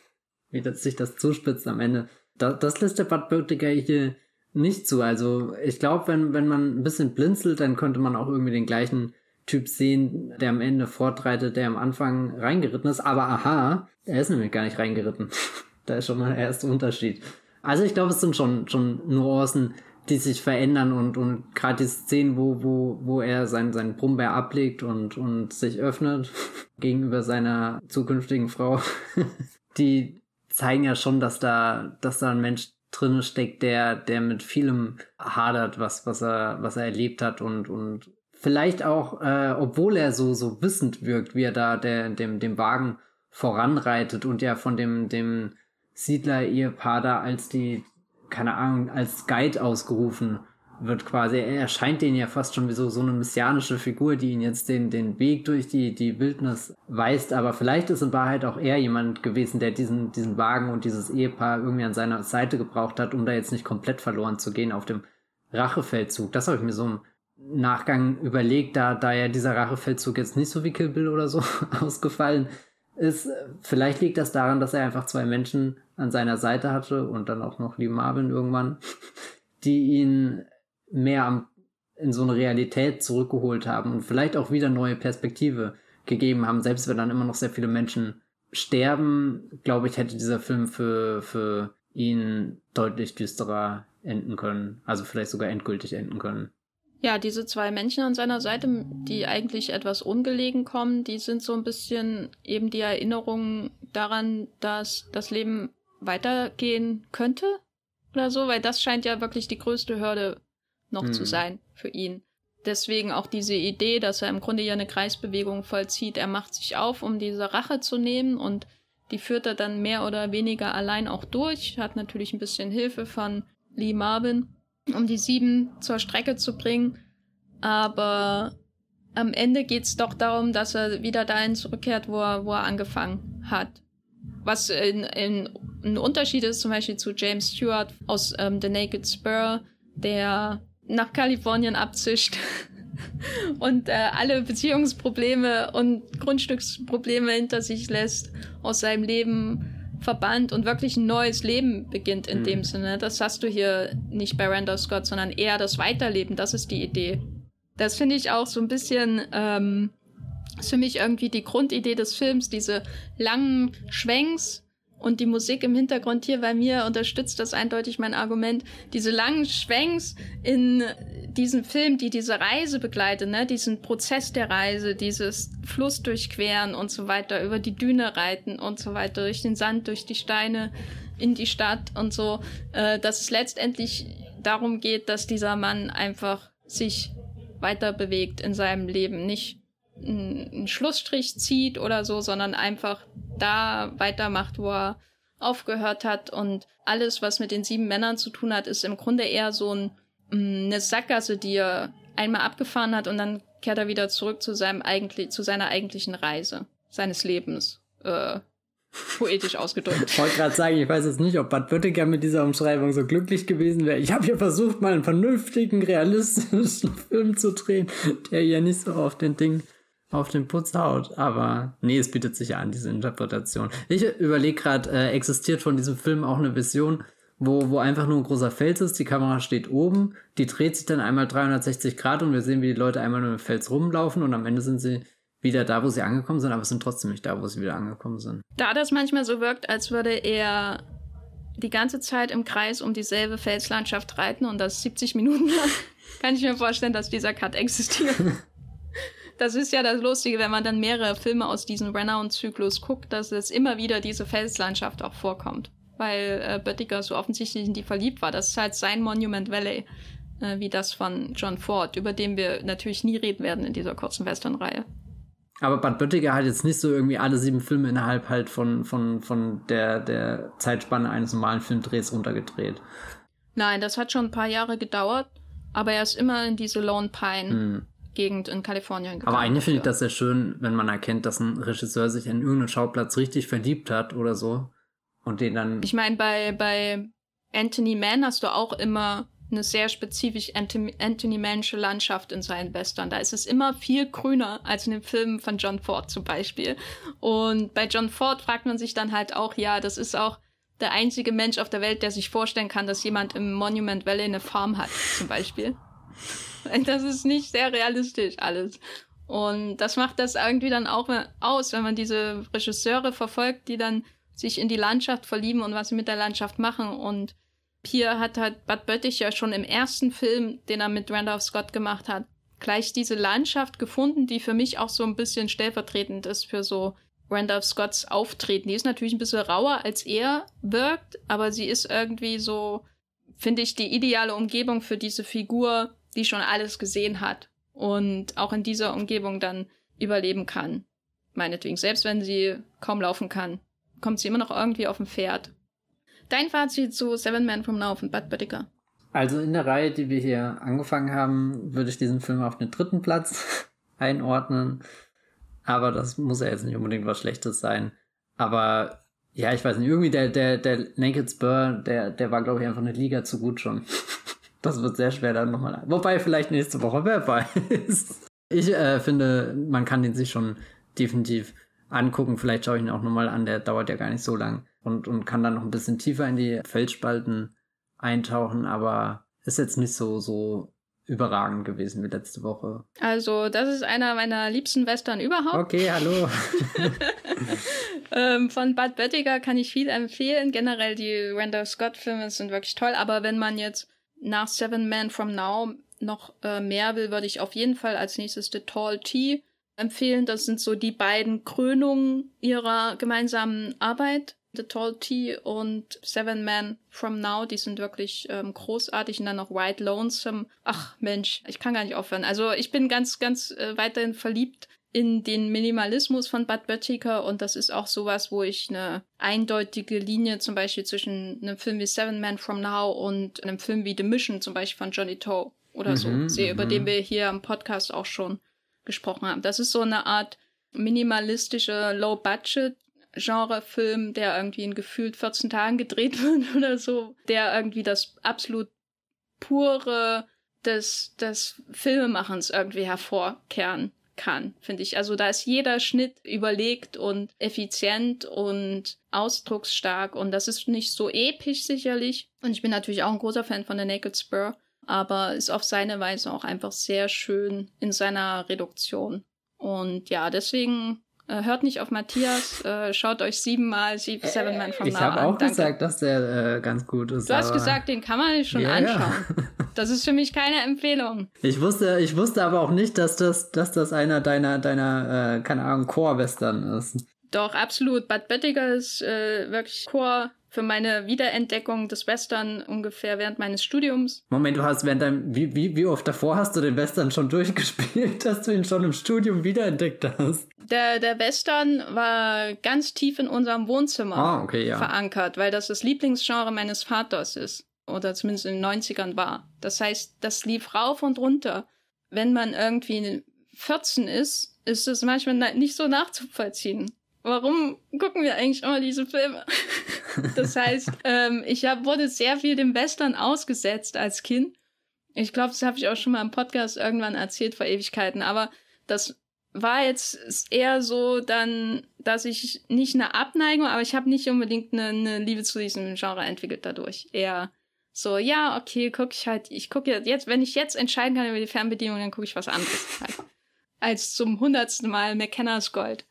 wie das, sich das zuspitzt am Ende, das, das lässt der Bud Birtiger hier nicht zu. Also ich glaube, wenn, wenn man ein bisschen blinzelt, dann könnte man auch irgendwie den gleichen Typ sehen, der am Ende fortreitet, der am Anfang reingeritten ist. Aber aha, er ist nämlich gar nicht reingeritten. da ist schon mal der erste Unterschied. Also ich glaube, es sind schon, schon Nuancen, die sich verändern und, und gerade die Szenen, wo, wo, wo er sein, seinen Brummbär ablegt und, und sich öffnet gegenüber seiner zukünftigen Frau, die zeigen ja schon, dass da, dass da ein Mensch drin steckt, der, der mit vielem hadert, was, was er, was er erlebt hat und, und vielleicht auch, äh, obwohl er so, so wissend wirkt, wie er da der, dem, dem Wagen voranreitet und ja von dem, dem Siedler-Ehepaar da als die, keine Ahnung, als Guide ausgerufen wird quasi. Er erscheint denen ja fast schon wie so, so eine messianische Figur, die ihn jetzt den, den Weg durch die, die Wildnis weist. Aber vielleicht ist in Wahrheit auch er jemand gewesen, der diesen, diesen Wagen und dieses Ehepaar irgendwie an seiner Seite gebraucht hat, um da jetzt nicht komplett verloren zu gehen auf dem Rachefeldzug. Das habe ich mir so im Nachgang überlegt, da, da ja dieser Rachefeldzug jetzt nicht so wie Kill Bill oder so ausgefallen ist. Vielleicht liegt das daran, dass er einfach zwei Menschen an seiner Seite hatte und dann auch noch Lee Marvin irgendwann, die ihn mehr am, in so eine Realität zurückgeholt haben und vielleicht auch wieder neue Perspektive gegeben haben, selbst wenn dann immer noch sehr viele Menschen sterben, glaube ich, hätte dieser Film für, für ihn deutlich düsterer enden können. Also vielleicht sogar endgültig enden können. Ja, diese zwei Menschen an seiner Seite, die eigentlich etwas ungelegen kommen, die sind so ein bisschen eben die Erinnerung daran, dass das Leben weitergehen könnte oder so, weil das scheint ja wirklich die größte Hürde noch hm. zu sein für ihn. Deswegen auch diese Idee, dass er im Grunde hier eine Kreisbewegung vollzieht. Er macht sich auf, um diese Rache zu nehmen und die führt er dann mehr oder weniger allein auch durch. Hat natürlich ein bisschen Hilfe von Lee Marvin, um die sieben zur Strecke zu bringen. Aber am Ende geht es doch darum, dass er wieder dahin zurückkehrt, wo er, wo er angefangen hat. Was in, in, ein Unterschied ist zum Beispiel zu James Stewart aus ähm, The Naked Spur, der nach Kalifornien abzischt und äh, alle Beziehungsprobleme und Grundstücksprobleme hinter sich lässt, aus seinem Leben verbannt und wirklich ein neues Leben beginnt in mhm. dem Sinne. Das hast du hier nicht bei Randall Scott, sondern eher das Weiterleben. Das ist die Idee. Das finde ich auch so ein bisschen, ähm, ist für mich irgendwie die Grundidee des Films, diese langen Schwenks und die Musik im Hintergrund hier bei mir unterstützt das eindeutig mein Argument. Diese langen Schwenks in diesem Film, die diese Reise begleiten, ne, diesen Prozess der Reise, dieses Fluss durchqueren und so weiter, über die Düne reiten und so weiter, durch den Sand, durch die Steine in die Stadt und so, äh, dass es letztendlich darum geht, dass dieser Mann einfach sich weiter bewegt in seinem Leben, nicht einen Schlussstrich zieht oder so, sondern einfach da weitermacht, wo er aufgehört hat. Und alles, was mit den sieben Männern zu tun hat, ist im Grunde eher so ein, mm, eine Sackgasse, die er einmal abgefahren hat und dann kehrt er wieder zurück zu seinem eigentlich, zu seiner eigentlichen Reise seines Lebens. Äh, poetisch ausgedrückt. Ich wollte gerade sagen, ich weiß jetzt nicht, ob Bad Württemberg mit dieser Umschreibung so glücklich gewesen wäre. Ich habe hier versucht, mal einen vernünftigen, realistischen Film zu drehen, der ja nicht so auf den Ding auf den Putz haut. Aber nee, es bietet sich ja an, diese Interpretation. Ich überlege gerade, äh, existiert von diesem Film auch eine Vision, wo, wo einfach nur ein großer Fels ist, die Kamera steht oben, die dreht sich dann einmal 360 Grad und wir sehen, wie die Leute einmal nur im Fels rumlaufen und am Ende sind sie wieder da, wo sie angekommen sind, aber sind trotzdem nicht da, wo sie wieder angekommen sind. Da das manchmal so wirkt, als würde er die ganze Zeit im Kreis um dieselbe Felslandschaft reiten und das 70 Minuten lang, kann ich mir vorstellen, dass dieser Cut existiert. Das ist ja das Lustige, wenn man dann mehrere Filme aus diesem Renown-Zyklus guckt, dass es immer wieder diese Felslandschaft auch vorkommt. Weil äh, Böttiger so offensichtlich in die verliebt war. Das ist halt sein Monument Valley, äh, wie das von John Ford, über den wir natürlich nie reden werden in dieser kurzen Western-Reihe. Aber Bad Böttiger hat jetzt nicht so irgendwie alle sieben Filme innerhalb halt von, von, von der, der Zeitspanne eines normalen Filmdrehs runtergedreht. Nein, das hat schon ein paar Jahre gedauert, aber er ist immer in diese Lone Pine hm. Gegend in Kalifornien gegangen. Aber eigentlich finde ich das sehr schön, wenn man erkennt, dass ein Regisseur sich in irgendeinen Schauplatz richtig verliebt hat oder so und den dann. Ich meine, bei, bei Anthony Mann hast du auch immer eine sehr spezifisch Anthony Mannsche Landschaft in seinen Western. Da ist es immer viel grüner als in den Filmen von John Ford zum Beispiel. Und bei John Ford fragt man sich dann halt auch, ja, das ist auch der einzige Mensch auf der Welt, der sich vorstellen kann, dass jemand im Monument Valley eine Farm hat, zum Beispiel. Das ist nicht sehr realistisch alles. Und das macht das irgendwie dann auch aus, wenn man diese Regisseure verfolgt, die dann sich in die Landschaft verlieben und was sie mit der Landschaft machen. Und Pierre hat halt Bad Böttich ja schon im ersten Film, den er mit Randolph Scott gemacht hat, gleich diese Landschaft gefunden, die für mich auch so ein bisschen stellvertretend ist für so Randolph Scotts Auftreten. Die ist natürlich ein bisschen rauer, als er wirkt, aber sie ist irgendwie so, finde ich, die ideale Umgebung für diese Figur, die schon alles gesehen hat und auch in dieser Umgebung dann überleben kann. Meinetwegen, selbst wenn sie kaum laufen kann, kommt sie immer noch irgendwie auf dem Pferd. Dein Fazit zu Seven Men from Now von Bud Böttiger? Also in der Reihe, die wir hier angefangen haben, würde ich diesen Film auf den dritten Platz einordnen. Aber das muss ja jetzt nicht unbedingt was Schlechtes sein. Aber ja, ich weiß nicht, irgendwie der, der, der Naked Spur, der, der war, glaube ich, einfach eine Liga zu gut schon. Das wird sehr schwer dann nochmal. Wobei vielleicht nächste Woche wer weiß. Ich äh, finde, man kann den sich schon definitiv angucken. Vielleicht schaue ich ihn auch nochmal an, der dauert ja gar nicht so lang und, und kann dann noch ein bisschen tiefer in die Felsspalten eintauchen, aber ist jetzt nicht so, so überragend gewesen wie letzte Woche. Also, das ist einer meiner liebsten Western überhaupt. Okay, hallo. ähm, von Bud Böttiger kann ich viel empfehlen. Generell die Randall Scott-Filme sind wirklich toll, aber wenn man jetzt nach Seven Men from Now noch äh, mehr will, würde ich auf jeden Fall als nächstes The Tall Tea empfehlen. Das sind so die beiden Krönungen ihrer gemeinsamen Arbeit. The Tall Tea und Seven Men from Now, die sind wirklich ähm, großartig und dann noch White Lonesome. Ach Mensch, ich kann gar nicht aufhören. Also ich bin ganz, ganz äh, weiterhin verliebt in den Minimalismus von Bud Böttiger und das ist auch sowas, wo ich eine eindeutige Linie zum Beispiel zwischen einem Film wie Seven Men from Now und einem Film wie The Mission zum Beispiel von Johnny Toe oder mhm, so sehe, über den mhm. wir hier im Podcast auch schon gesprochen haben. Das ist so eine Art minimalistische Low-Budget Genrefilm, der irgendwie in gefühlt 14 Tagen gedreht wird oder so, der irgendwie das absolut pure des, des Filmemachens irgendwie hervorkehren kann, finde ich. Also da ist jeder Schnitt überlegt und effizient und ausdrucksstark und das ist nicht so episch sicherlich. Und ich bin natürlich auch ein großer Fan von The Naked Spur, aber ist auf seine Weise auch einfach sehr schön in seiner Reduktion. Und ja, deswegen äh, hört nicht auf Matthias, äh, schaut euch siebenmal sieben, Seven Man from Ich habe auch Danke. gesagt, dass der äh, ganz gut ist. Du hast gesagt, den kann man schon ja, anschauen. Ja. das ist für mich keine Empfehlung. Ich wusste, ich wusste aber auch nicht, dass das, dass das einer deiner, deiner, äh, keine Ahnung, Core-Western ist. Doch, absolut. Bud Bettiger ist äh, wirklich Core für meine Wiederentdeckung des Western ungefähr während meines Studiums. Moment, du hast während deinem, wie, wie, wie oft davor hast du den Western schon durchgespielt, dass du ihn schon im Studium wiederentdeckt hast? Der, der Western war ganz tief in unserem Wohnzimmer ah, okay, ja. verankert, weil das das Lieblingsgenre meines Vaters ist. Oder zumindest in den 90ern war. Das heißt, das lief rauf und runter. Wenn man irgendwie 14 ist, ist es manchmal nicht so nachzuvollziehen warum gucken wir eigentlich immer diese Filme? das heißt, ähm, ich hab, wurde sehr viel dem Western ausgesetzt als Kind. Ich glaube, das habe ich auch schon mal im Podcast irgendwann erzählt vor Ewigkeiten, aber das war jetzt eher so dann, dass ich nicht eine Abneigung, aber ich habe nicht unbedingt eine, eine Liebe zu diesem Genre entwickelt dadurch. Eher so, ja, okay, gucke ich halt, ich gucke jetzt, wenn ich jetzt entscheiden kann über die Fernbedienung, dann gucke ich was anderes halt. Als zum hundertsten Mal McKenna's Gold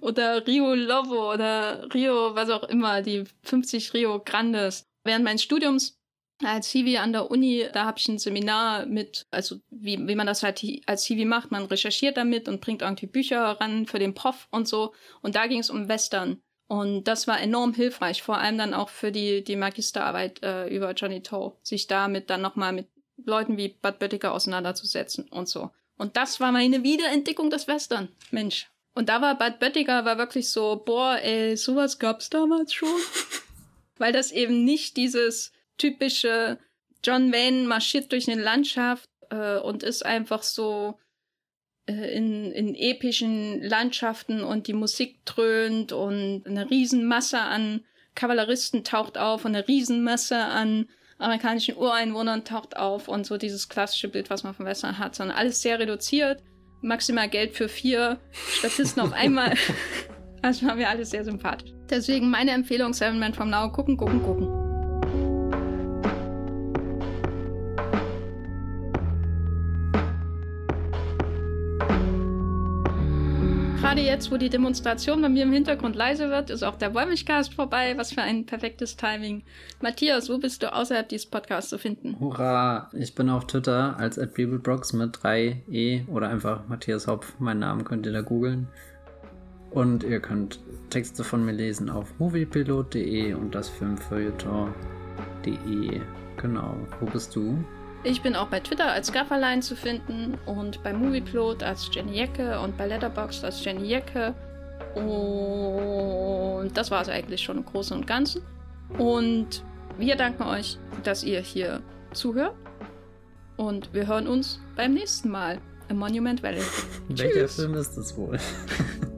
oder Rio Lovo oder Rio, was auch immer, die 50 Rio Grandes. Während meines Studiums als Hiwi an der Uni, da habe ich ein Seminar mit, also wie, wie man das halt als Hiwi macht, man recherchiert damit und bringt irgendwie Bücher ran für den Prof und so. Und da ging es um Western. Und das war enorm hilfreich, vor allem dann auch für die, die Magisterarbeit äh, über Johnny Toe, sich damit dann nochmal mit Leuten wie Bud Böttiger auseinanderzusetzen und so. Und das war meine Wiederentdeckung des Western. Mensch. Und da war Bad Böttiger war wirklich so, boah, ey, sowas gab's damals schon. Weil das eben nicht dieses typische John Wayne marschiert durch eine Landschaft äh, und ist einfach so in, in epischen Landschaften und die Musik dröhnt und eine Riesenmasse an Kavalleristen taucht auf und eine Riesenmasse an amerikanischen Ureinwohnern taucht auf und so dieses klassische Bild, was man vom Western hat, sondern alles sehr reduziert. Maximal Geld für vier Statisten auf einmal. Das war mir alles sehr sympathisch. Deswegen meine Empfehlung, Seven Men from Now, gucken, gucken, gucken. Gerade jetzt, wo die Demonstration bei mir im Hintergrund leise wird, ist auch der Wollmilchcast vorbei. Was für ein perfektes Timing. Matthias, wo bist du außerhalb dieses Podcasts zu finden? Hurra! Ich bin auf Twitter als @bibelbrox mit 3e oder einfach Matthias Hopf. Meinen Namen könnt ihr da googeln. Und ihr könnt Texte von mir lesen auf moviepilot.de und das Filmfeuilleton.de. Genau. Wo bist du? Ich bin auch bei Twitter als Gafferlein zu finden und bei Movieplot als Jenny Jecke und bei Letterboxd als Jenny Jecke. Und das war es eigentlich schon im Großen und Ganzen. Und wir danken euch, dass ihr hier zuhört. Und wir hören uns beim nächsten Mal im Monument Valley. Welcher Film ist das wohl?